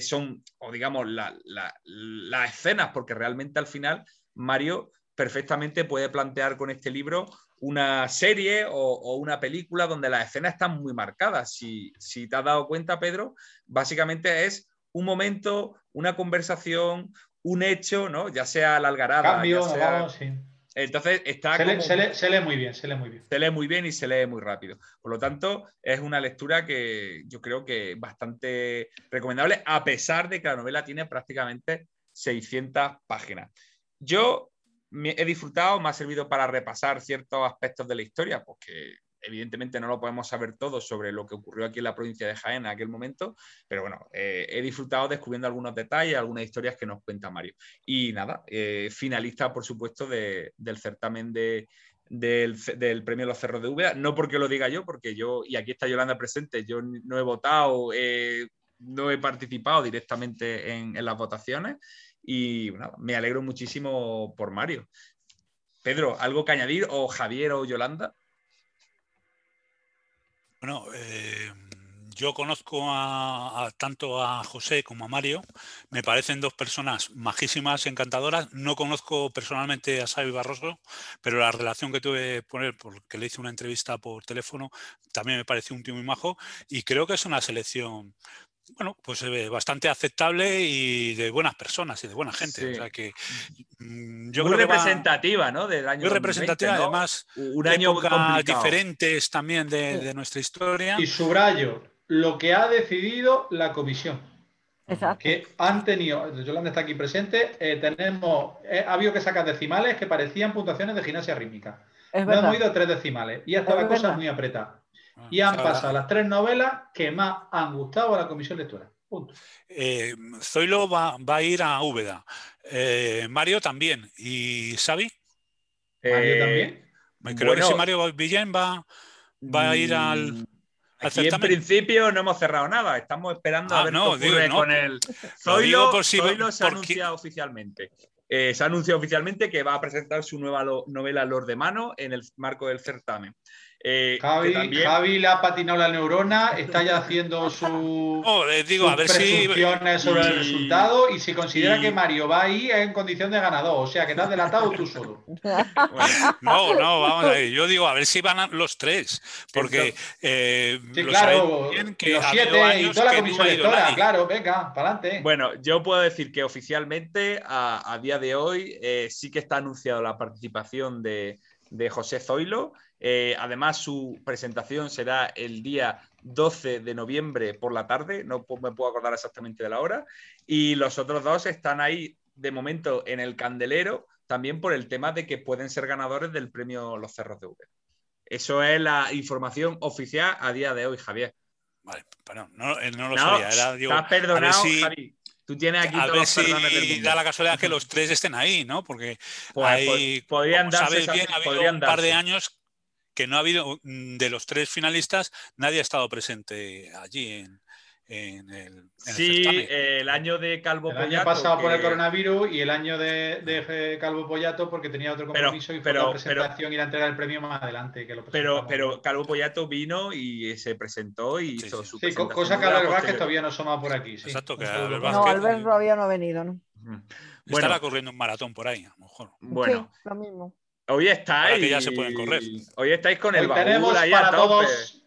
Speaker 1: son, o digamos, las escenas, porque realmente al final Mario perfectamente puede plantear con este libro una serie o, una película donde las escenas están muy marcadas. Si, te has dado cuenta, Pedro, básicamente es un momento, una conversación, un hecho, ¿no? Ya sea la algarada.
Speaker 3: Cambio,
Speaker 1: Entonces está.
Speaker 3: Se, lee, muy bien, se lee muy bien.
Speaker 1: Se lee muy bien y se lee muy rápido. Por lo tanto, es una lectura que yo creo que bastante recomendable, a pesar de que la novela tiene prácticamente 600 páginas. Yo he disfrutado, me ha servido para repasar ciertos aspectos de la historia, porque evidentemente no lo podemos saber todo sobre lo que ocurrió aquí en la provincia de Jaén en aquel momento, pero bueno, eh, he disfrutado descubriendo algunos detalles, algunas historias que nos cuenta Mario. Y nada, eh, finalista, por supuesto, del certamen de, del, premio Los Cerros de Úbeda, no porque lo diga yo, porque yo, y aquí está Yolanda presente, yo no he votado, eh, no he participado directamente en, en las votaciones y me alegro muchísimo por Mario. Pedro, ¿algo que añadir? ¿O Javier o Yolanda?
Speaker 2: Bueno, eh, yo conozco tanto a José como a Mario. Me parecen dos personas majísimas, encantadoras. No conozco personalmente a Xavi Barroso, pero la relación que tuve con él, porque le hice una entrevista por teléfono, también me pareció un tío muy majo. Y creo que es una selección bueno, pues ve bastante aceptable y de buenas personas y de buena gente. O sea que
Speaker 1: mm, yo muy representativa, ¿no? Del año
Speaker 2: muy representativa, además, un año diferentes también de, de, nuestra historia.
Speaker 3: Y subrayo lo que ha decidido la comisión. que han tenido, Yolanda está aquí presente, eh, tenemos, ha habido que sacar decimales que parecían puntuaciones de gimnasia rítmica. no hemos ido tres decimales y hasta la cosa muy apretada. Ah, y han pasado las tres novelas que más han gustado a la comisión lectora. Punto.
Speaker 2: Eh, Zoilo va, a ir a Úbeda. Eh, Mario también. ¿Y Xavi?
Speaker 3: Mario también.
Speaker 2: Creo que si Mario Villén va, va a ir al.
Speaker 1: Mm, en principio no hemos cerrado nada, estamos esperando a ah, ver no, qué ocurre con el Zoilo. se ha anunciado oficialmente. Eh, se ha anunciado oficialmente que va a presentar su nueva novela Lord de Mano en el marco del certamen.
Speaker 3: Eh, Javi, le ha patinado la neurona, está ya haciendo su,
Speaker 2: oh, digo, a ver
Speaker 3: presunciones sobre el resultado y si considera que Mario va ahí en condición de ganador, o sea que te has delatado tú solo.
Speaker 2: no, no, vamos a ver, yo digo, a ver si van los tres, porque
Speaker 3: eh, claro, que los siete y toda la comisión electoral, claro, venga, para adelante.
Speaker 1: Bueno, yo puedo decir que oficialmente a, día de hoy eh, sí que está anunciado la participación de, de José Zoilo eh, además, su presentación será el día 12 de noviembre por la tarde, no me puedo acordar exactamente de la hora, y los otros dos están ahí de momento en el candelero, también por el tema de que pueden ser ganadores del premio Los Cerros de Uber. Eso es la información oficial a día de hoy, Javier.
Speaker 2: Vale, pero no, no lo sabía. Era,
Speaker 1: estás perdonado, Javi. Tú tienes aquí
Speaker 2: a ver si da la casualidad que los tres estén ahí, ¿no? Porque
Speaker 1: pues,
Speaker 2: hay,
Speaker 1: podrían darse,
Speaker 2: bien, ha habido un par de años que no ha habido, mm, de los tres finalistas, nadie ha estado presente allí en, el.
Speaker 1: sí, el, año de Calvo
Speaker 3: el Año pasado por el coronavirus y el año de, Calvo Pollato porque tenía otro compromiso y fue la presentación y la entrega del premio más adelante. Que lo
Speaker 1: pero, pero Calvo Pollato vino y se presentó y hizo su
Speaker 3: Sí, cosa que Albert Vázquez todavía no soma por aquí.
Speaker 2: Exacto, que
Speaker 4: Albert Vázquez. No, Albert todavía no ha venido, ¿no?
Speaker 2: Estará corriendo un maratón por ahí, a lo mejor.
Speaker 1: Bueno,
Speaker 4: lo mismo.
Speaker 1: Hoy estáis.
Speaker 2: que ya se pueden correr.
Speaker 1: Hoy estáis con el
Speaker 3: baúl tenemos para todos.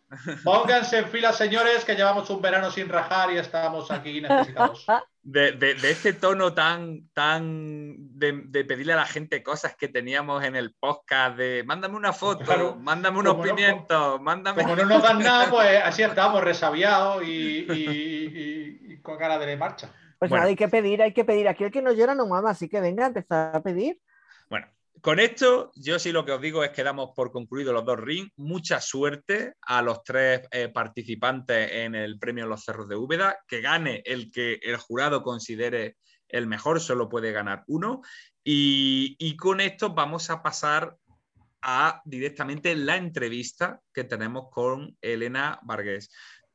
Speaker 3: Pónganse en fila, señores, que llevamos un verano sin rajar y estamos aquí necesitados.
Speaker 1: De, este tono tan, tan de, pedirle a la gente cosas que teníamos en el podcast, de mándame una foto, mándame unos pimientos, mándame.
Speaker 3: Como no nos dan nada, pues así estamos, resabiados y, con cara de marcha.
Speaker 4: Pues nada, hay que pedir, hay que pedir. Aquí el que no llora no mama, así que venga, empezar a pedir.
Speaker 1: Bueno, con esto, yo sí lo que os digo es que damos por concluido los dos rings. Mucha suerte a los tres eh, participantes en el premio Los Cerros de Úbeda. Que gane el que el jurado considere el mejor, solo puede ganar uno. Y, con esto vamos a pasar a directamente la entrevista que tenemos con Elena Vargas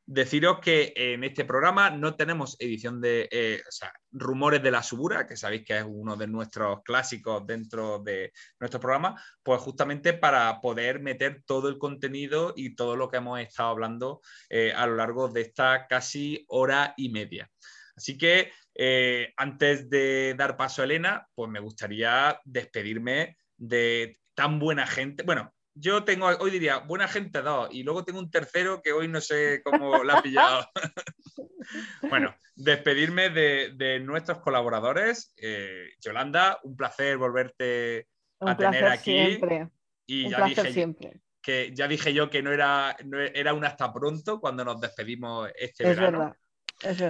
Speaker 1: deciros que en este programa no tenemos edición de eh, rumores de la subura, que sabéis que es uno de nuestros clásicos dentro de nuestro programa, pues justamente para poder meter todo el contenido y todo lo que hemos estado hablando eh, a lo largo de esta casi hora y media. Así que eh, antes de dar paso a Elena, pues me gustaría despedirme de tan buena gente. Bueno, yo tengo, hoy diría, buena gente dos, y luego tengo un tercero que hoy no sé cómo la ha pillado. bueno, despedirme de, nuestros colaboradores. Eh, Yolanda, un placer volverte a tener aquí.
Speaker 4: Siempre. Y ya dije, siempre.
Speaker 1: Que ya dije yo que no era, era un hasta pronto cuando nos despedimos este verano.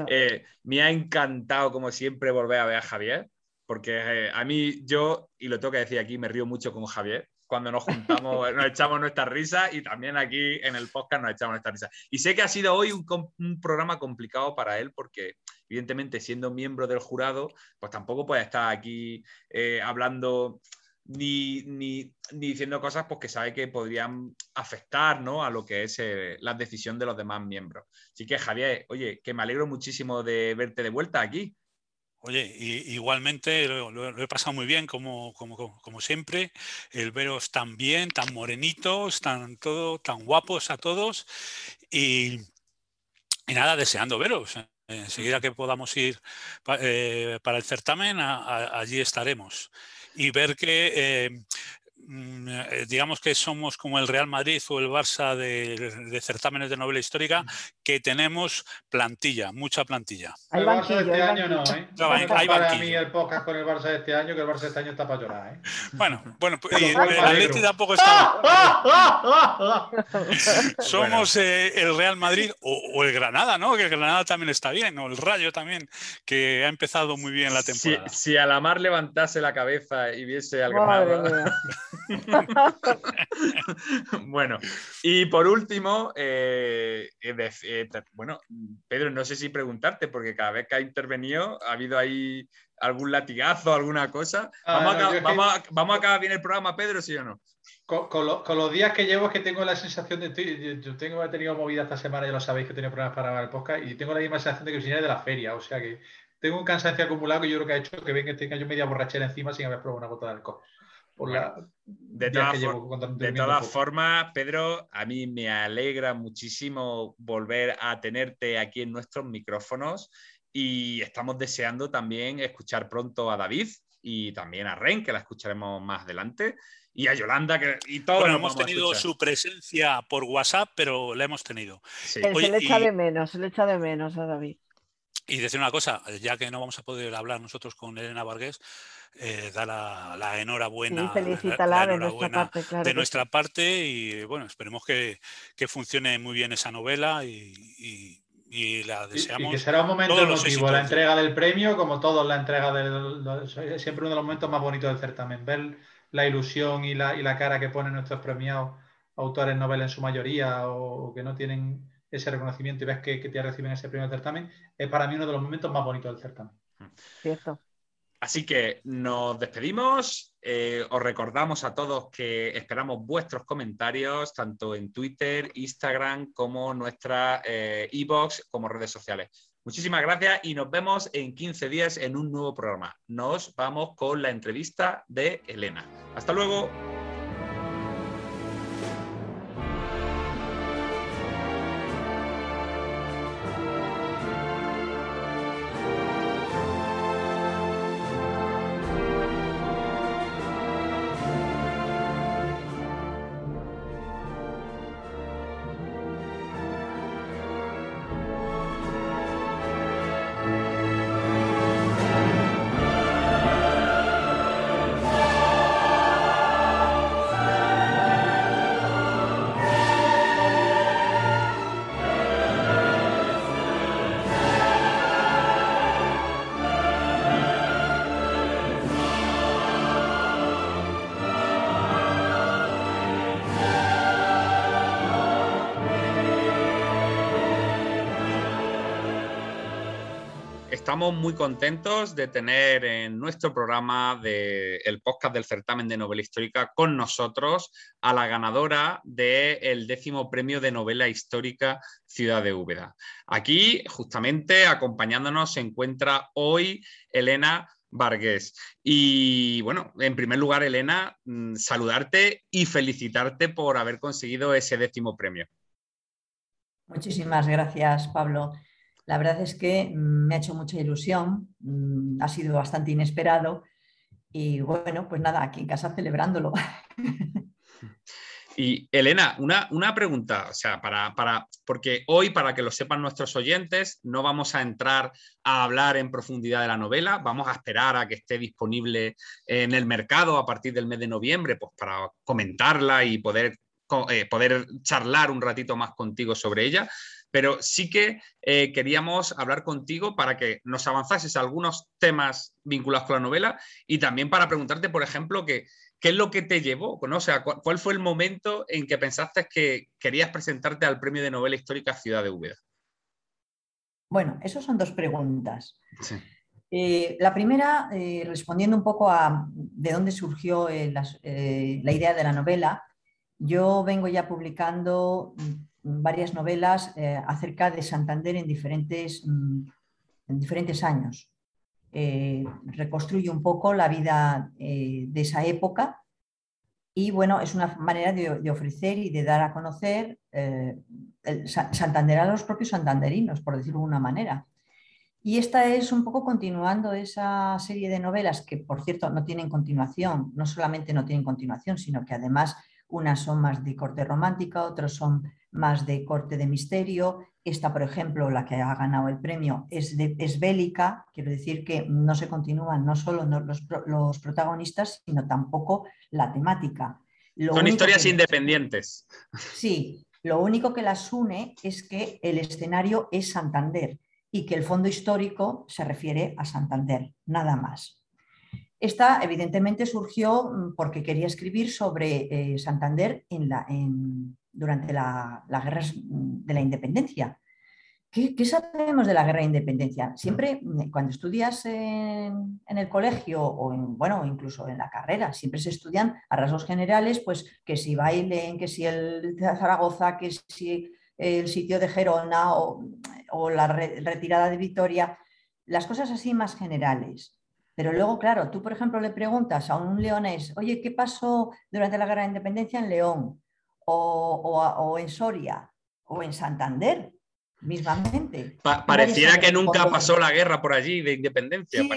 Speaker 1: Eh, me ha encantado, como siempre, volver a ver a Javier, porque eh, a mí, yo, y lo tengo que decir aquí, me río mucho con Javier cuando nos juntamos, nos echamos nuestra risa y también aquí en el podcast nos echamos nuestra risa. Y sé que ha sido hoy un, programa complicado para él porque evidentemente siendo miembro del jurado, pues tampoco puede estar aquí eh, hablando ni, ni, diciendo cosas porque que sabe que podrían afectar ¿no? a lo que es eh, la decisión de los demás miembros. Así que Javier, oye, que me alegro muchísimo de verte de vuelta aquí.
Speaker 2: Oye, igualmente lo, he pasado muy bien, como, siempre. El veros tan bien, tan morenitos, tan, todo, tan guapos a todos. Y, nada, deseando veros. Enseguida que podamos ir eh, para el certamen, allí estaremos. Y ver que eh, eh, digamos que somos como el Real Madrid o el Barça de, certámenes de novela histórica, que tenemos plantilla, mucha plantilla.
Speaker 3: Hay banquillo, este año no, ¿eh? No, hay, para mí el podcast con el Barça de este año, que el Barça de este año está para llorar, ¿eh?
Speaker 2: Bueno, bueno, pues, y el Atleti tampoco está. somos eh, el Real Madrid o, el Granada, ¿no? Que el Granada también está bien, o el Rayo también, que ha empezado muy bien la temporada.
Speaker 1: Si, si Alamar levantase la cabeza y viese al Granada. bueno, y por último, eh, eh, bueno, Pedro, no sé si preguntarte, porque cada vez que ha intervenido ha habido ahí algún latigazo, alguna cosa. Ah, vamos, a, vamos, a, acabar bien el programa, Pedro, sí o no.
Speaker 3: Con, los días que llevo es que tengo la sensación de yo tengo he tenido movida esta semana, ya lo sabéis que he tenido problemas para el podcast y tengo la misma sensación de que viniera de la feria, o sea que tengo un cansancio acumulado que yo creo que ha hecho que venga que tenga yo media borrachera encima sin haber probado una gota de alcohol
Speaker 1: de todas, formas, Pedro, a mí me alegra muchísimo volver a tenerte aquí en nuestros micrófonos y estamos deseando también escuchar pronto a David y también a Ren, que la escucharemos más adelante, y a Yolanda, que y todos.
Speaker 2: Bueno, hemos tenido su presencia por WhatsApp, pero la hemos tenido.
Speaker 4: se le echa de menos, se le echa de menos a David.
Speaker 2: Y decir una cosa, ya que no vamos a poder hablar nosotros con Elena Vargas, eh, da la, enhorabuena, de, nuestra parte, y bueno, esperemos que, funcione muy bien esa novela y, la deseamos.
Speaker 3: Y, que será un momento emotivo, la entrega del premio, como todos la entrega del... siempre uno de los momentos más bonitos del certamen, ver la ilusión y la, y la cara que ponen nuestros premiados autores novela en su mayoría o, que no tienen ese reconocimiento y ves que, que te reciben ese premio del certamen, es para mí uno de los momentos más bonitos del certamen.
Speaker 4: Cierto.
Speaker 1: Así que nos despedimos. Eh, os recordamos a todos que esperamos vuestros comentarios tanto en Twitter, Instagram como nuestra e como redes sociales. Muchísimas gracias y nos vemos en 15 días en un nuevo programa. Nos vamos con la entrevista de Elena. Hasta luego. Estamos muy contentos de tener en nuestro programa del podcast del certamen de novela histórica con nosotros a la ganadora del décimo premio de novela histórica Ciudad de Úbeda. Aquí, justamente, acompañándonos se encuentra hoy Elena Vargas. Y bueno, en primer lugar, Elena, mm, saludarte y felicitarte por haber conseguido ese décimo premio.
Speaker 5: Muchísimas gracias, Pablo. La verdad es que me ha hecho mucha ilusión, mm, ha sido bastante inesperado y bueno, pues nada, aquí en casa celebrándolo.
Speaker 1: Y Elena, una, una pregunta, o sea, para, para, porque hoy, para que lo sepan nuestros oyentes, no vamos a entrar a hablar en profundidad de la novela, vamos a esperar a que esté disponible en el mercado a partir del mes de noviembre, pues para comentarla y poder, eh, poder charlar un ratito más contigo sobre ella pero sí que eh, queríamos hablar contigo para que nos avanzases algunos temas vinculados con la novela y también para preguntarte, por ejemplo, que, qué es lo que te llevó, ¿no? o sea, cuál, fue el momento en que pensaste que querías presentarte al Premio de Novela Histórica Ciudad de Úbeda.
Speaker 5: Bueno, esas son dos preguntas. Eh, la primera, eh, respondiendo un poco a de dónde surgió la idea de la novela, yo vengo ya publicando varias novelas eh, acerca de Santander en diferentes, mm, en diferentes años. Eh, reconstruye un poco la vida eh, de esa época y bueno, es una manera de, ofrecer y de dar a conocer Santander a los propios santanderinos, por decirlo de una manera. Y esta es un poco continuando esa serie de novelas que, por cierto, no tienen continuación, no solamente no tienen continuación, sino que además unas son más de corte romántica, otras son más de corte de misterio. Esta, por ejemplo, la que ha ganado el premio, es, es bélica, quiero decir que no se continúan no solo los, los protagonistas, sino tampoco la temática.
Speaker 1: son historias independientes.
Speaker 5: Sí, lo único que las une es que el escenario es Santander y que el fondo histórico se refiere a Santander, nada más. Esta evidentemente surgió mm, porque quería escribir sobre eh, Santander durante la, guerra de la independencia. ¿Qué, sabemos de la guerra de independencia? Siempre mm, cuando estudias en, el colegio o bueno, incluso en la carrera, siempre se estudian a rasgos generales, pues que si bailen, que si el Zaragoza, que si el sitio de Gerona o, la retirada de Vitoria, las cosas así más generales. Pero luego, claro, tú, por ejemplo, le preguntas a un leonés, oye, ¿qué pasó durante la guerra de independencia en León? O, en Soria, o en Santander, mismamente.
Speaker 1: pareciera que nunca pasó la guerra por allí de independencia.
Speaker 5: Sí.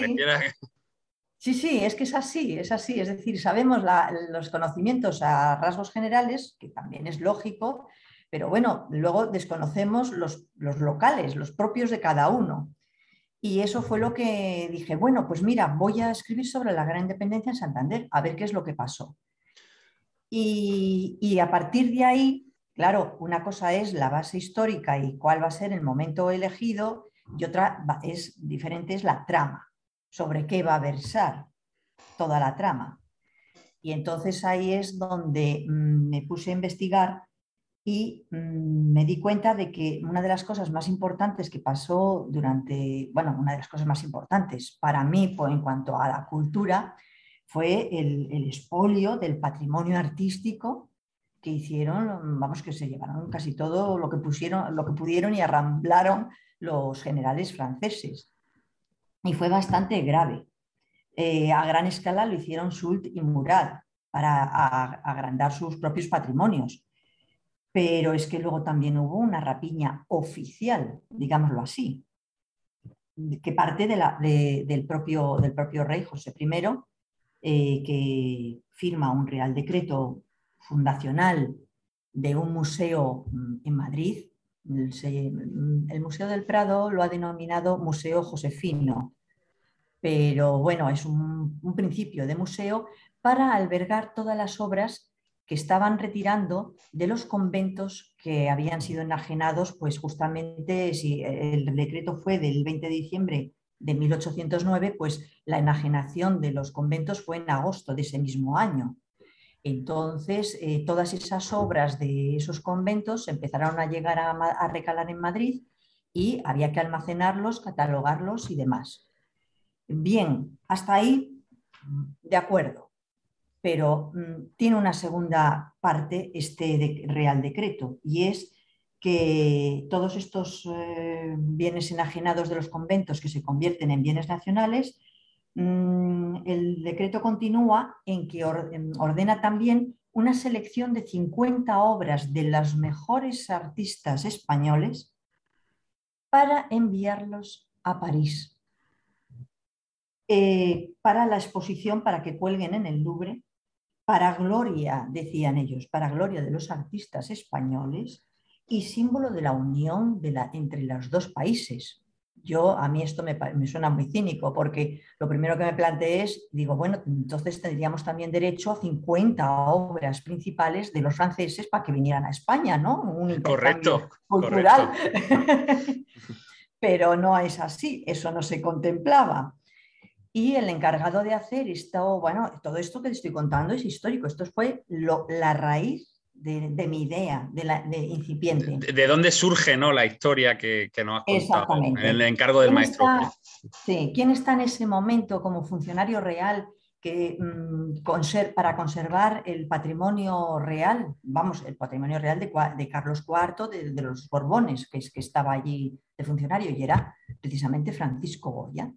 Speaker 5: Sí, es que es así, es así. Es decir, sabemos los conocimientos a rasgos generales, que también es lógico, pero bueno, luego desconocemos los, locales, los propios de cada uno. Y eso fue lo que dije, bueno, pues mira, voy a escribir sobre la gran independencia en Santander, a ver qué es lo que pasó. Y, a partir de ahí, claro, una cosa es la base histórica y cuál va a ser el momento elegido, y otra es diferente, es la trama, sobre qué va a versar toda la trama. Y entonces ahí es donde mm, me puse a investigar y mm, me di cuenta de que una de las cosas más importantes que pasó durante, bueno, una de las cosas más importantes para mí en cuanto a la cultura fue el, el expolio del patrimonio artístico que hicieron, vamos, que se llevaron casi todo lo que pusieron, lo que pudieron y arramblaron los generales franceses. Y fue bastante grave. Eh, a gran escala lo hicieron Soult y Murat para agrandar sus propios patrimonios pero es que luego también hubo una rapiña oficial, digámoslo así, que parte del, propio, del, propio, rey José I, eh, que firma un real decreto fundacional de un museo mm, en Madrid. Mm, el, Museo del Prado lo ha denominado Museo Josefino, pero bueno, es un principio de museo para albergar todas las obras que estaban retirando de los conventos que habían sido enajenados, pues justamente si el decreto fue del 20 de diciembre de 1809, pues la enajenación de los conventos fue en agosto de ese mismo año. Entonces, eh, todas esas obras de esos conventos empezaron a llegar a, a recalar en Madrid y había que almacenarlos, catalogarlos y demás. Bien, hasta ahí, de acuerdo pero mm, tiene una segunda parte este Real Decreto y es que todos estos eh, bienes enajenados de los conventos que se convierten en bienes nacionales, mm, el decreto continúa en que ordena también una selección de 50 obras de los mejores artistas españoles para enviarlos a París, eh, para la exposición, para que cuelguen en el Louvre para gloria, decían ellos, para gloria de los artistas españoles y símbolo de la unión de la, entre los dos países. Yo, a mí esto me, suena muy cínico porque lo primero que me planteé es, digo, bueno, entonces tendríamos también derecho a 50 obras principales de los franceses para que vinieran a España, ¿no?
Speaker 1: Un correcto,
Speaker 5: cultural. Pero no es así, eso no se contemplaba. Y el encargado de hacer esto, bueno, todo esto que te estoy contando es histórico. Esto fue la raíz de, mi idea, de, la, de incipiente.
Speaker 1: De, dónde surge ¿no? la historia que, que nos has contado? Exactamente. El encargo del maestro.
Speaker 5: sí, ¿quién está en ese momento como funcionario real que, mm, para conservar el patrimonio real, vamos, el patrimonio real de, Carlos IV, de, de, los Borbones, que, es, que estaba allí de funcionario, y era precisamente Francisco Goya.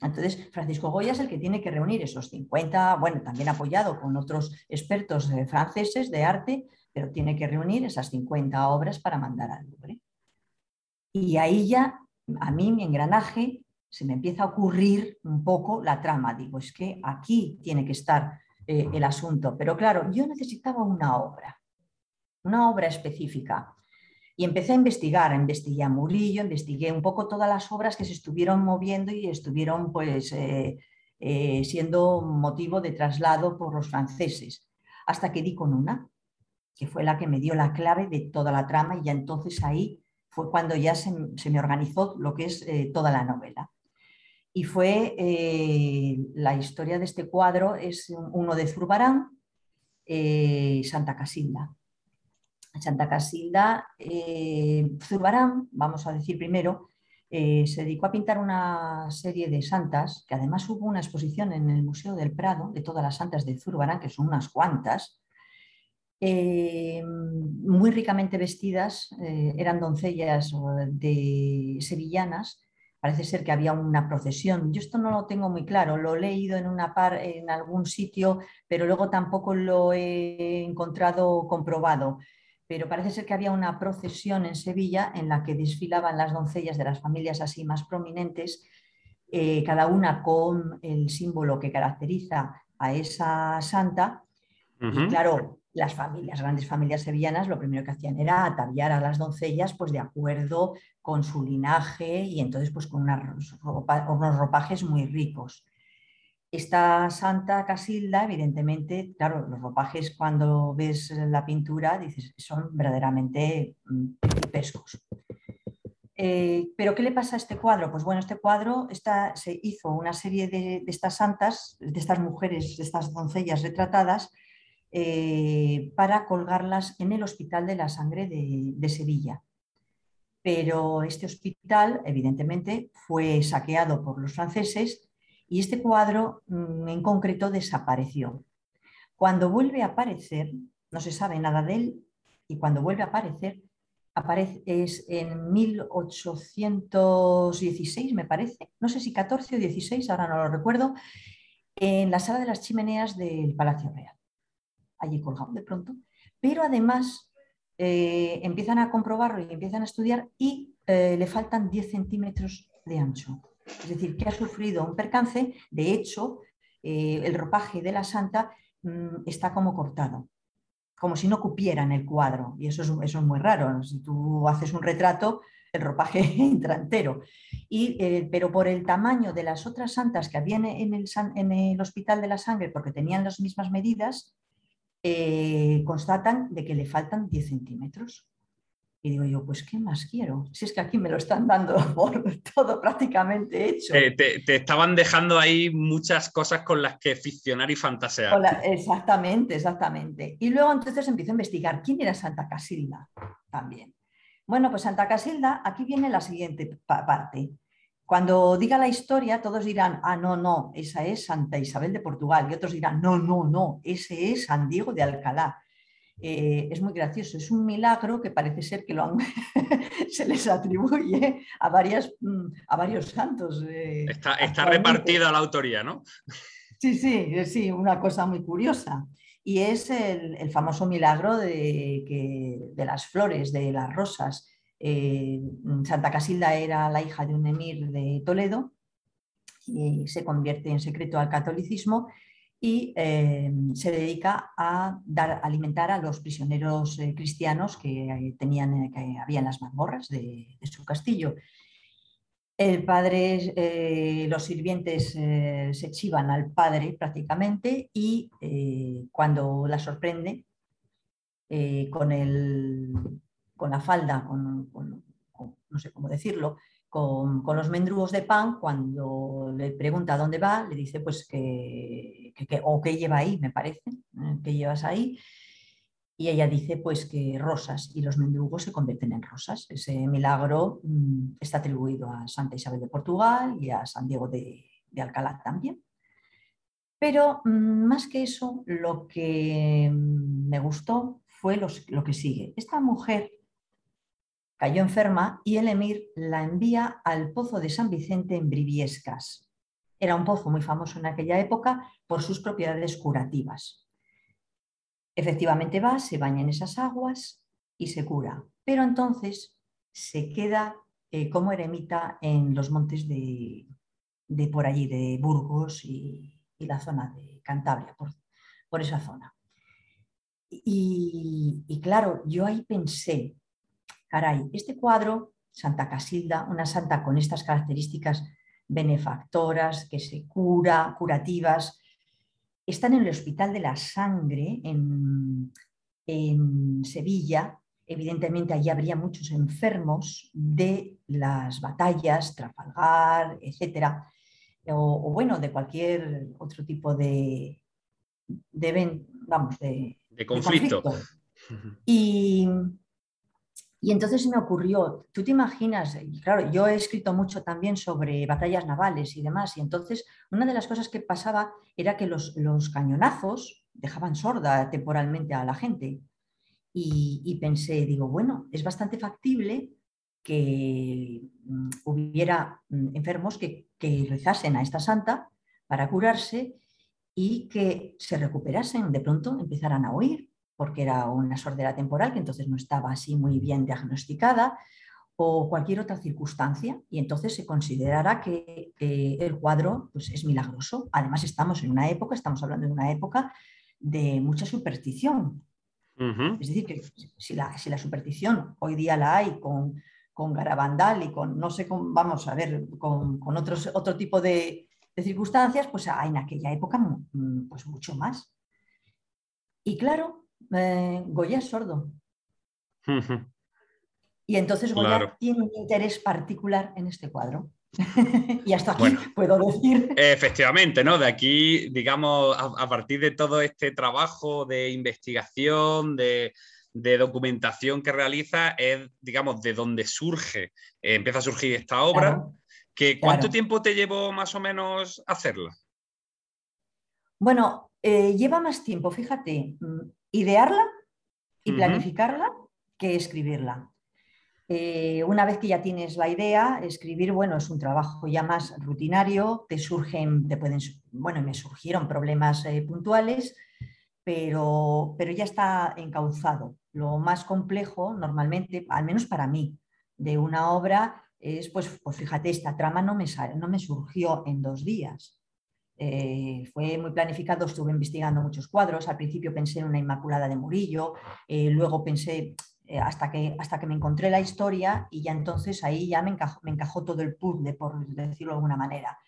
Speaker 5: Entonces, Francisco Goya es el que tiene que reunir esos 50, bueno, también apoyado con otros expertos eh, franceses de arte, pero tiene que reunir esas 50 obras para mandar al Louvre. Y ahí ya a mí mi engranaje se me empieza a ocurrir un poco la trama. Digo, es que aquí tiene que estar eh, el asunto. Pero claro, yo necesitaba una obra, una obra específica. Y empecé a investigar, investigué a Murillo, investigué un poco todas las obras que se estuvieron moviendo y estuvieron pues eh, eh, siendo motivo de traslado por los franceses, hasta que di con una, que fue la que me dio la clave de toda la trama y ya entonces ahí fue cuando ya se, me organizó lo que es toda la novela y fue eh, la historia de este cuadro, es uno de Zurbarán, eh, Santa Casilda. Santa Casilda, eh, Zurbarán, vamos a decir primero, se dedicó a pintar una serie de santas, que además hubo una exposición en el Museo del Prado de todas las santas de Zurbarán, que son unas cuantas, muy ricamente vestidas, eran doncellas de sevillanas, parece ser que había una procesión. Yo esto no lo tengo muy claro, lo he leído en, en algún sitio, pero luego tampoco lo he encontrado comprobado. Pero parece ser que había una procesión en Sevilla en la que desfilaban las doncellas de las familias así más prominentes, eh, cada una con el símbolo que caracteriza a esa santa. Y claro, las familias, grandes familias sevillanas, lo primero que hacían era ataviar a las doncellas pues de acuerdo con su linaje y entonces pues con unos ropajes muy ricos. Esta Santa Casilda, evidentemente, claro, los ropajes cuando ves la pintura dices son verdaderamente mm, pescos. Eh, ¿Pero qué le pasa a este cuadro? Pues bueno, este cuadro se hizo una serie de, de estas santas, de estas mujeres, de estas doncellas retratadas, eh, para colgarlas en el Hospital de la Sangre de, Sevilla. Pero este hospital, evidentemente, fue saqueado por los franceses y este cuadro mm, en concreto desapareció. Cuando vuelve a aparecer, no se sabe nada de él, y cuando vuelve a aparecer, aparece, es en 1816, me parece, no sé si 14 o 16, ahora no lo recuerdo, en la sala de las chimeneas del Palacio Real allí colgado de pronto, pero además eh, empiezan a comprobarlo y empiezan a estudiar y eh, le faltan 10 centímetros de ancho. Es decir, que ha sufrido un percance, de hecho, eh, el ropaje de la santa mm, está como cortado, como si no cupiera en el cuadro, y eso es, muy raro. Si tú haces un retrato, el ropaje entra entero. Y, pero por el tamaño de las otras santas que había en el, en el Hospital de la Sangre, porque tenían las mismas medidas, eh, constatan de que le faltan 10 centímetros. Y digo yo, pues ¿qué más quiero? Si es que aquí me lo están dando por todo prácticamente hecho.
Speaker 1: te, estaban dejando ahí muchas cosas con las que ficcionar y fantasear.
Speaker 5: exactamente, exactamente. Y luego entonces empiezo a investigar quién era Santa Casilda también. Bueno, pues Santa Casilda, aquí viene la siguiente parte. Cuando diga la historia, todos dirán, ah, no, no, esa es Santa Isabel de Portugal. Y otros dirán, no, no, no, ese es San Diego de Alcalá. Eh, es muy gracioso, es un milagro que parece ser que lo se les atribuye a, varias, mm, a varios santos.
Speaker 1: Eh, está, está repartida la autoría, ¿no?
Speaker 5: Sí, sí, sí, una cosa muy curiosa. Y es el, famoso milagro de, que, de las flores, de las rosas. Eh, Santa Casilda era la hija de un emir de Toledo y se convierte en secreto al catolicismo y eh, se dedica a dar alimentar a los prisioneros eh, cristianos que tenían que había en las mazmorras de, su castillo. El padre, los sirvientes se chivan al padre prácticamente y cuando la sorprende con el con la falda, no sé cómo decirlo, con, los mendrugos de pan, cuando le pregunta dónde va, le dice pues que, o qué lleva ahí, me parece, ¿eh? ¿qué llevas ahí? Y ella dice pues que rosas y los mendrugos se convierten en rosas. Ese milagro mm, está atribuido a Santa Isabel de Portugal y a San Diego de, Alcalá también. Pero mm, más que eso, lo que mm, me gustó fue lo que sigue. Esta mujer Cayó enferma y el emir la envía al pozo de San Vicente en Briviescas. Era un pozo muy famoso en aquella época por sus propiedades curativas. Efectivamente va, se baña en esas aguas y se cura. Pero entonces se queda eh, como eremita en los montes de, por allí, de Burgos y, la zona de Cantabria, por, esa zona. Y, y, claro, yo ahí pensé, caray, este cuadro, Santa Casilda, una santa con estas características benefactoras, que se cura, curativas, están en el Hospital de la Sangre en, Sevilla. Evidentemente allí habría muchos enfermos de las batallas, Trafalgar, etcétera, o, bueno, de cualquier otro tipo de, de vamos, de,
Speaker 1: conflicto.
Speaker 5: Y, y entonces me ocurrió, tú te imaginas, claro, yo he escrito mucho también sobre batallas navales y demás, y entonces una de las cosas que pasaba era que los, cañonazos dejaban sorda temporalmente a la gente. Y, pensé, digo, bueno, es bastante factible que mm, hubiera mm, enfermos que, que rezasen a esta santa para curarse y que se recuperasen, de pronto empezaran a oír porque era una sordera temporal que entonces no estaba así muy bien diagnosticada o cualquier otra circunstancia y entonces se considerará que el cuadro pues, es milagroso. Además estamos en una época, estamos hablando de una época de mucha superstición. Es decir, que si la, si la, superstición hoy día la hay con, con Garabandal y con, no sé, vamos a ver, con, con otros, otro tipo de, de, circunstancias, pues hay en aquella época pues mucho más. Y claro, eh, Goya es sordo. y entonces Goya tiene un interés particular en este cuadro. y hasta aquí puedo decir.
Speaker 1: Efectivamente, ¿no? De aquí, digamos, a, partir de todo este trabajo de investigación, de, documentación que realiza, es, digamos, de donde surge, eh, empieza a surgir esta obra. que, ¿Cuánto tiempo te llevó más o menos hacerla?
Speaker 5: Bueno, eh, lleva más tiempo, fíjate, mm, idearla y planificarla que escribirla. Eh, una vez que ya tienes la idea, escribir, bueno, es un trabajo ya más rutinario, te surgen, te pueden, bueno, me surgieron problemas eh, puntuales, pero, pero ya está encauzado. Lo más complejo, normalmente, al menos para mí, de una obra es, pues, pues fíjate, esta trama no me, no me surgió en dos días. Eh, fue muy planificado, estuve investigando muchos cuadros. Al principio pensé en una Inmaculada de Murillo, eh, luego pensé eh, hasta, que, hasta que me encontré la historia y ya entonces ahí ya me encajó, me encajó todo el puzzle, por decirlo de alguna manera.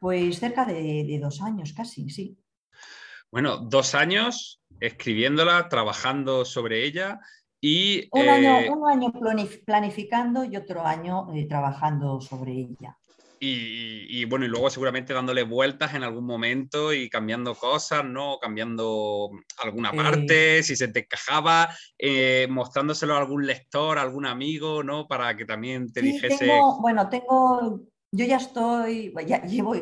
Speaker 5: Pues cerca de, dos años casi, sí.
Speaker 1: Bueno, dos años escribiéndola, trabajando sobre ella y...
Speaker 5: Un, año, un año planificando y otro año trabajando sobre ella.
Speaker 1: Y, bueno, y luego seguramente dándole vueltas en algún momento y cambiando cosas, ¿no? Cambiando alguna parte, si se te encajaba, eh, mostrándoselo a algún lector, a algún amigo, ¿no? Para que también te dijese.
Speaker 5: bueno, tengo. Yo ya estoy, ya llevo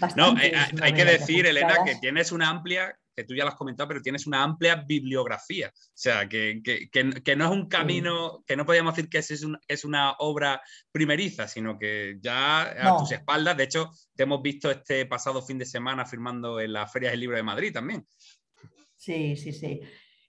Speaker 5: bastante.
Speaker 1: No, eh, hay que decir, Elena, que tienes una amplia que tú ya lo has comentado, pero tienes una amplia bibliografía. O sea, que, no es un camino, que no podríamos decir que es, es una obra primeriza, sino que ya a tus espaldas, de hecho, te hemos visto este pasado fin de semana firmando en la Feria del Libro de Madrid también.
Speaker 5: Sí, sí, sí.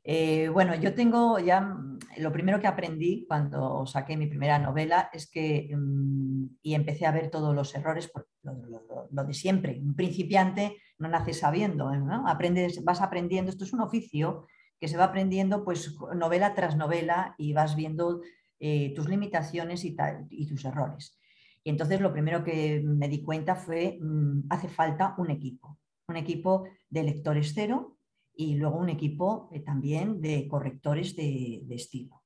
Speaker 5: Eh, bueno, yo tengo ya, mm, lo primero que aprendí cuando saqué mi primera novela es que, mm, y empecé a ver todos los errores, lo, de siempre, un principiante no nace sabiendo, ¿no? Aprendes, vas aprendiendo, esto es un oficio que se va aprendiendo pues novela tras novela y vas viendo eh, tus limitaciones y, y, tus errores. Y entonces lo primero que me di cuenta fue, mm, hace falta un equipo, un equipo de lectores cero, y luego un equipo eh, también de correctores de, estilo,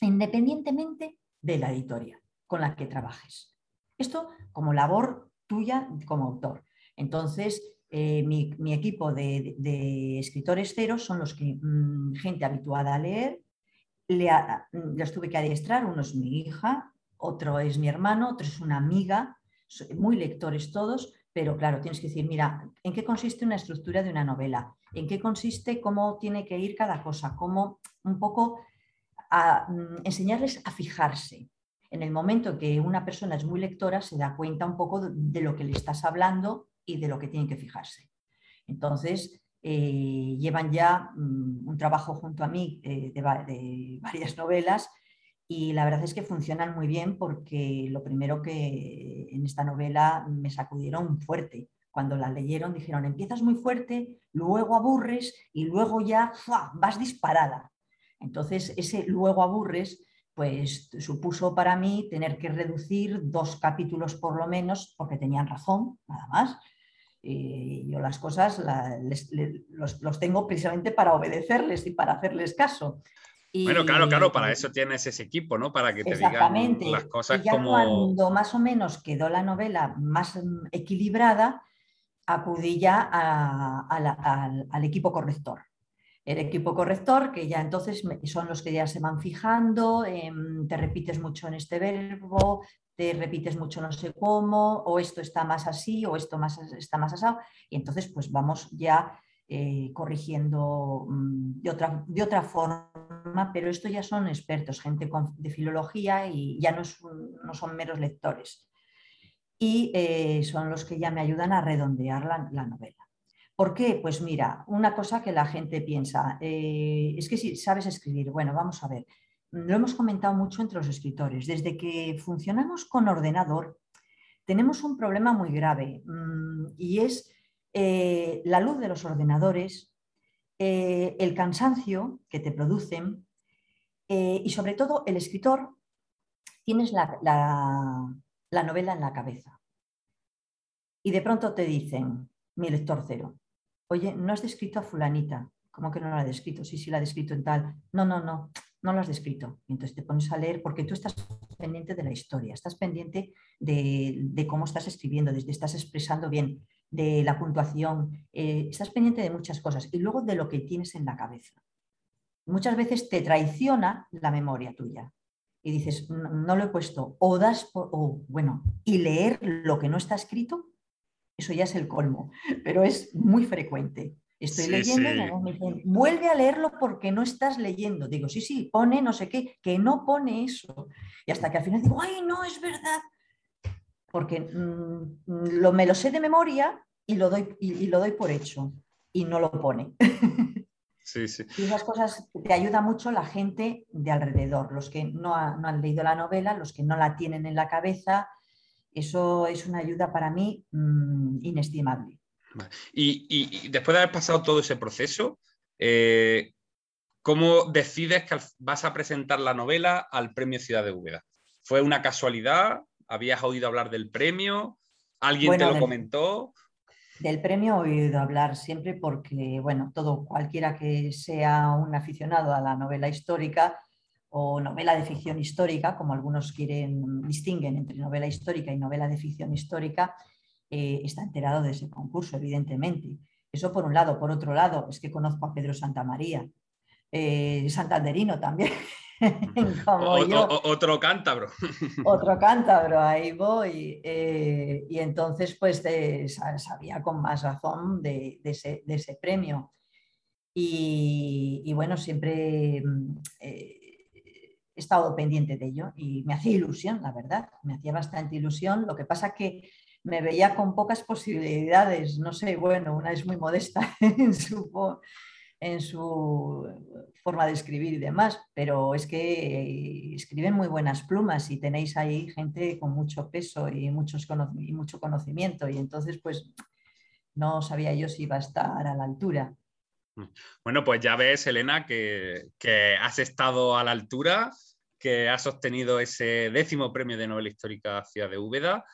Speaker 5: independientemente de la editorial con la que trabajes. Esto como labor tuya como autor. Entonces, eh, mi, equipo de, escritores ceros son los que, mm, gente habituada a leer, le los tuve que adiestrar, uno es mi hija, otro es mi hermano, otro es una amiga, muy lectores todos, pero claro, tienes que decir, mira, ¿en qué consiste una estructura de una novela? ¿En qué consiste cómo tiene que ir cada cosa? Cómo un poco a, mm, enseñarles a fijarse. En el momento que una persona es muy lectora, se da cuenta un poco de, lo que le estás hablando y de lo que tiene que fijarse. Entonces, eh, llevan ya mm, un trabajo junto a mí eh, de, varias novelas y la verdad es que funcionan muy bien porque lo primero que en esta novela me sacudieron fuerte. Cuando la leyeron dijeron, empiezas muy fuerte, luego aburres y luego ya vas disparada. Entonces, ese luego aburres, pues supuso para mí tener que reducir dos capítulos por lo menos, porque tenían razón, nada más. yo las cosas los, los, tengo precisamente para obedecerles y para hacerles caso
Speaker 1: bueno, claro, claro, para eso tienes ese equipo, ¿no? Para que te digan las cosas
Speaker 5: y ya Cuando más o menos quedó la novela más mm, equilibrada, acudí ya al, equipo corrector. El equipo corrector, que ya entonces son los que ya se van fijando, em, te repites mucho en este verbo, te repites mucho no sé cómo, o esto está más así, o esto más, está más asado, y entonces pues vamos ya eh, corrigiendo mm, de, otra, de otra forma, pero esto ya son expertos, gente de filología y ya no, son meros lectores. Y eh, son los que ya me ayudan a redondear la, novela. ¿Por qué? Pues mira, una cosa que la gente piensa, eh, es que si sabes escribir, bueno, vamos a ver, lo hemos comentado mucho entre los escritores, desde que funcionamos con ordenador, tenemos un problema muy grave mm, y es eh, la luz de los ordenadores, eh, el cansancio que te producen eh, y sobre todo el escritor, tienes la, la, novela en la cabeza. Y de pronto te dicen, mi lector cero, oye, no has descrito a fulanita. ¿Cómo que no la has descrito? Sí, sí, la has descrito en tal. No, no, no, no lo has descrito. Entonces te pones a leer porque tú estás pendiente de la historia, estás pendiente de, de cómo estás escribiendo, desde estás expresando bien de la puntuación, eh, estás pendiente de muchas cosas y luego de lo que tienes en la cabeza. Muchas veces te traiciona la memoria tuya y dices, no, lo he puesto, o das, o bueno, y leer lo que no está escrito, eso ya es el colmo, pero es muy frecuente. Estoy leyendo y me dicen, vuelve a leerlo porque no estás leyendo. Digo, sí, sí, pone no sé qué, que no pone eso. Y hasta que al final digo, ay, no, es verdad, porque mm, lo, me lo sé de memoria y lo, doy, y, lo doy por hecho y no lo pone.
Speaker 1: Sí, sí.
Speaker 5: Y esas cosas te ayuda mucho la gente de alrededor, los que no, han leído la novela, los que no la tienen en la cabeza. Eso es una ayuda para mí mm, inestimable.
Speaker 1: Y, después de haber pasado todo ese proceso, eh, ¿cómo decides que vas a presentar la novela al Premio Ciudad de Úbeda? ¿Fue una casualidad? ¿Habías oído hablar del premio? ¿Alguien te lo comentó?
Speaker 5: Del premio he oído hablar siempre porque, bueno, todo, cualquiera que sea un aficionado a la novela histórica o novela de ficción histórica, como algunos quieren, distinguen entre novela histórica y novela de ficción histórica, eh, está enterado de ese concurso, evidentemente. Eso por un lado. Por otro lado, es que conozco a Pedro Santamaría, eh, santanderino también,
Speaker 1: otro cántabro.
Speaker 5: Otro cántabro, ahí voy. Eh, y entonces, pues sabía con más razón de, ese, premio. Y, bueno, siempre mm, eh, he estado pendiente de ello y me hacía ilusión, la verdad, me hacía bastante ilusión. Lo que pasa que me veía con pocas posibilidades, no sé, bueno, una es muy modesta en su, en su forma de escribir y demás, pero es que escriben muy buenas plumas y tenéis ahí gente con mucho peso y, muchos y mucho conocimiento y entonces pues no sabía yo si iba a estar a la altura.
Speaker 1: Bueno, pues ya ves, Elena, que, que has estado a la altura, que has obtenido ese décimo premio de novela histórica Ciudad de Úbeda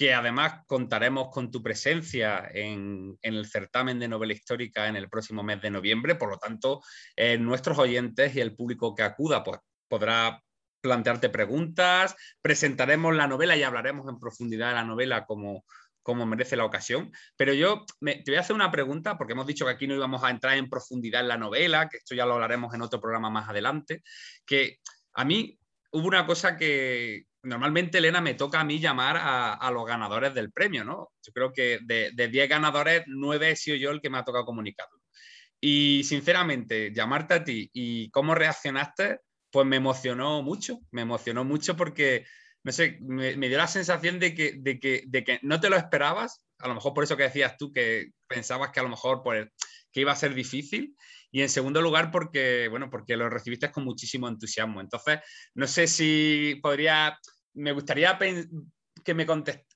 Speaker 1: que además contaremos con tu presencia en, el certamen de novela histórica en el próximo mes de noviembre. Por lo tanto, eh, nuestros oyentes y el público que acuda pues, podrá plantearte preguntas, presentaremos la novela y hablaremos en profundidad de la novela como, como merece la ocasión. Pero yo te voy a hacer una pregunta, porque hemos dicho que aquí no íbamos a entrar en profundidad en la novela, que esto ya lo hablaremos en otro programa más adelante, que a mí hubo una cosa que, normalmente, Elena, me toca a mí llamar a, los ganadores del premio, ¿no? Yo creo que de 10 ganadores, 9 he sido yo el que me ha tocado comunicarlo. Y sinceramente, llamarte a ti y cómo reaccionaste, pues me emocionó mucho, me emocionó mucho porque, no sé, me, dio la sensación de que, de, que, de que no te lo esperabas, a lo mejor por eso que decías tú, que pensabas que a lo mejor pues, que iba a ser difícil, Y en segundo lugar, porque, bueno, porque lo recibiste con muchísimo entusiasmo. Entonces, no sé si podría, me gustaría que me,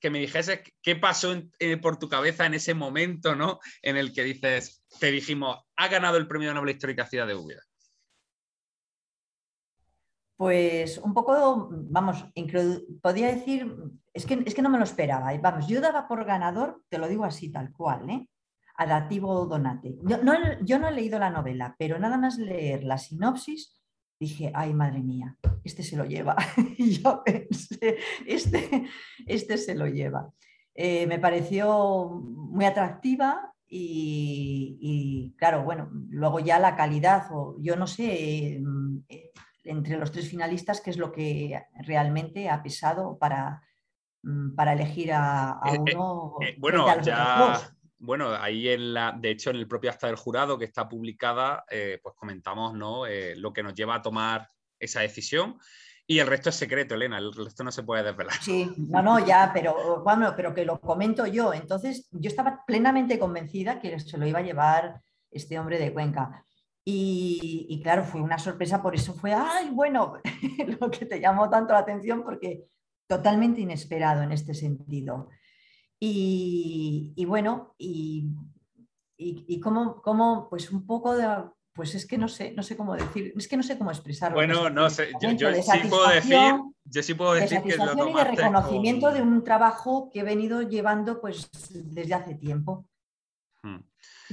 Speaker 1: que me dijese qué pasó eh, por tu cabeza en ese momento, ¿no? En el que dices, te dijimos, ha ganado el premio Nobel Histórica Ciudad de Úbeda.
Speaker 5: Pues un poco, vamos, podría decir, es que, es que no me lo esperaba. Vamos, yo daba por ganador, te lo digo así tal cual, ¿eh? Adativo Donate. Yo no, yo no he leído la novela, pero nada más leer la sinopsis, dije, ay, madre mía, este se lo lleva. y yo pensé, este, este se lo lleva. Eh, me pareció muy atractiva y, y, claro, bueno, luego ya la calidad, o yo no sé, eh, entre los tres finalistas, qué es lo que realmente ha pesado para, mm, para elegir a,
Speaker 1: eh,
Speaker 5: eh, uno.
Speaker 1: Eh, bueno, ya, bueno, ahí en la, de hecho en el propio acta del jurado que está publicada, pues comentamos ¿no? lo que nos lleva a tomar esa decisión. Y el resto es secreto, Elena, el resto no se puede desvelar.
Speaker 5: Sí, no, no, ya, pero bueno, pero que lo comento yo. Entonces, yo estaba plenamente convencida que se lo iba a llevar este hombre de Cuenca. Y, claro, fue una sorpresa, por eso fue, ay, bueno, lo que te llamó tanto la atención, porque totalmente inesperado en este sentido. Y, bueno, y, y, cómo, pues un poco de, pues es que no sé, no sé cómo decir, es que no sé cómo expresarlo.
Speaker 1: Bueno, no sé, yo, sí puedo decir, yo sí puedo decir
Speaker 5: que lo y de reconocimiento de un trabajo que he venido llevando pues desde hace tiempo. Hmm.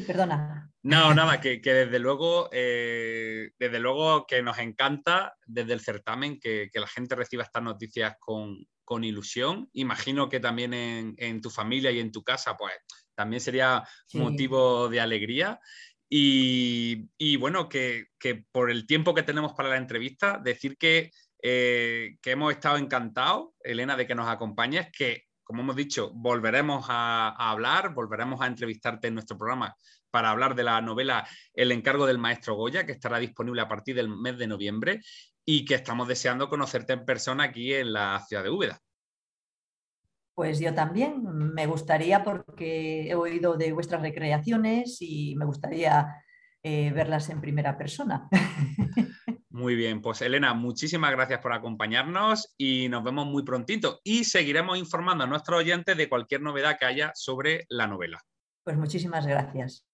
Speaker 5: Perdona.
Speaker 1: No, nada, que, que desde luego, eh, desde luego que nos encanta desde el certamen que, que la gente reciba estas noticias con, con ilusión. Imagino que también en, en, tu familia y en tu casa, pues también sería motivo de alegría. Y, y bueno, que, que, por el tiempo que tenemos para la entrevista, decir que, eh, que hemos estado encantados, Elena, de que nos acompañes, que como hemos dicho, volveremos a, hablar, volveremos a entrevistarte en nuestro programa para hablar de la novela El encargo del maestro Goya, que estará disponible a partir del mes de noviembre y que estamos deseando conocerte en persona aquí en la ciudad de Úbeda.
Speaker 5: Pues yo también, me gustaría porque he oído de vuestras recreaciones y me gustaría eh, verlas en primera persona.
Speaker 1: Muy bien, pues Elena, muchísimas gracias por acompañarnos y nos vemos muy prontito y seguiremos informando a nuestros oyentes de cualquier novedad que haya sobre la novela.
Speaker 5: Pues muchísimas gracias.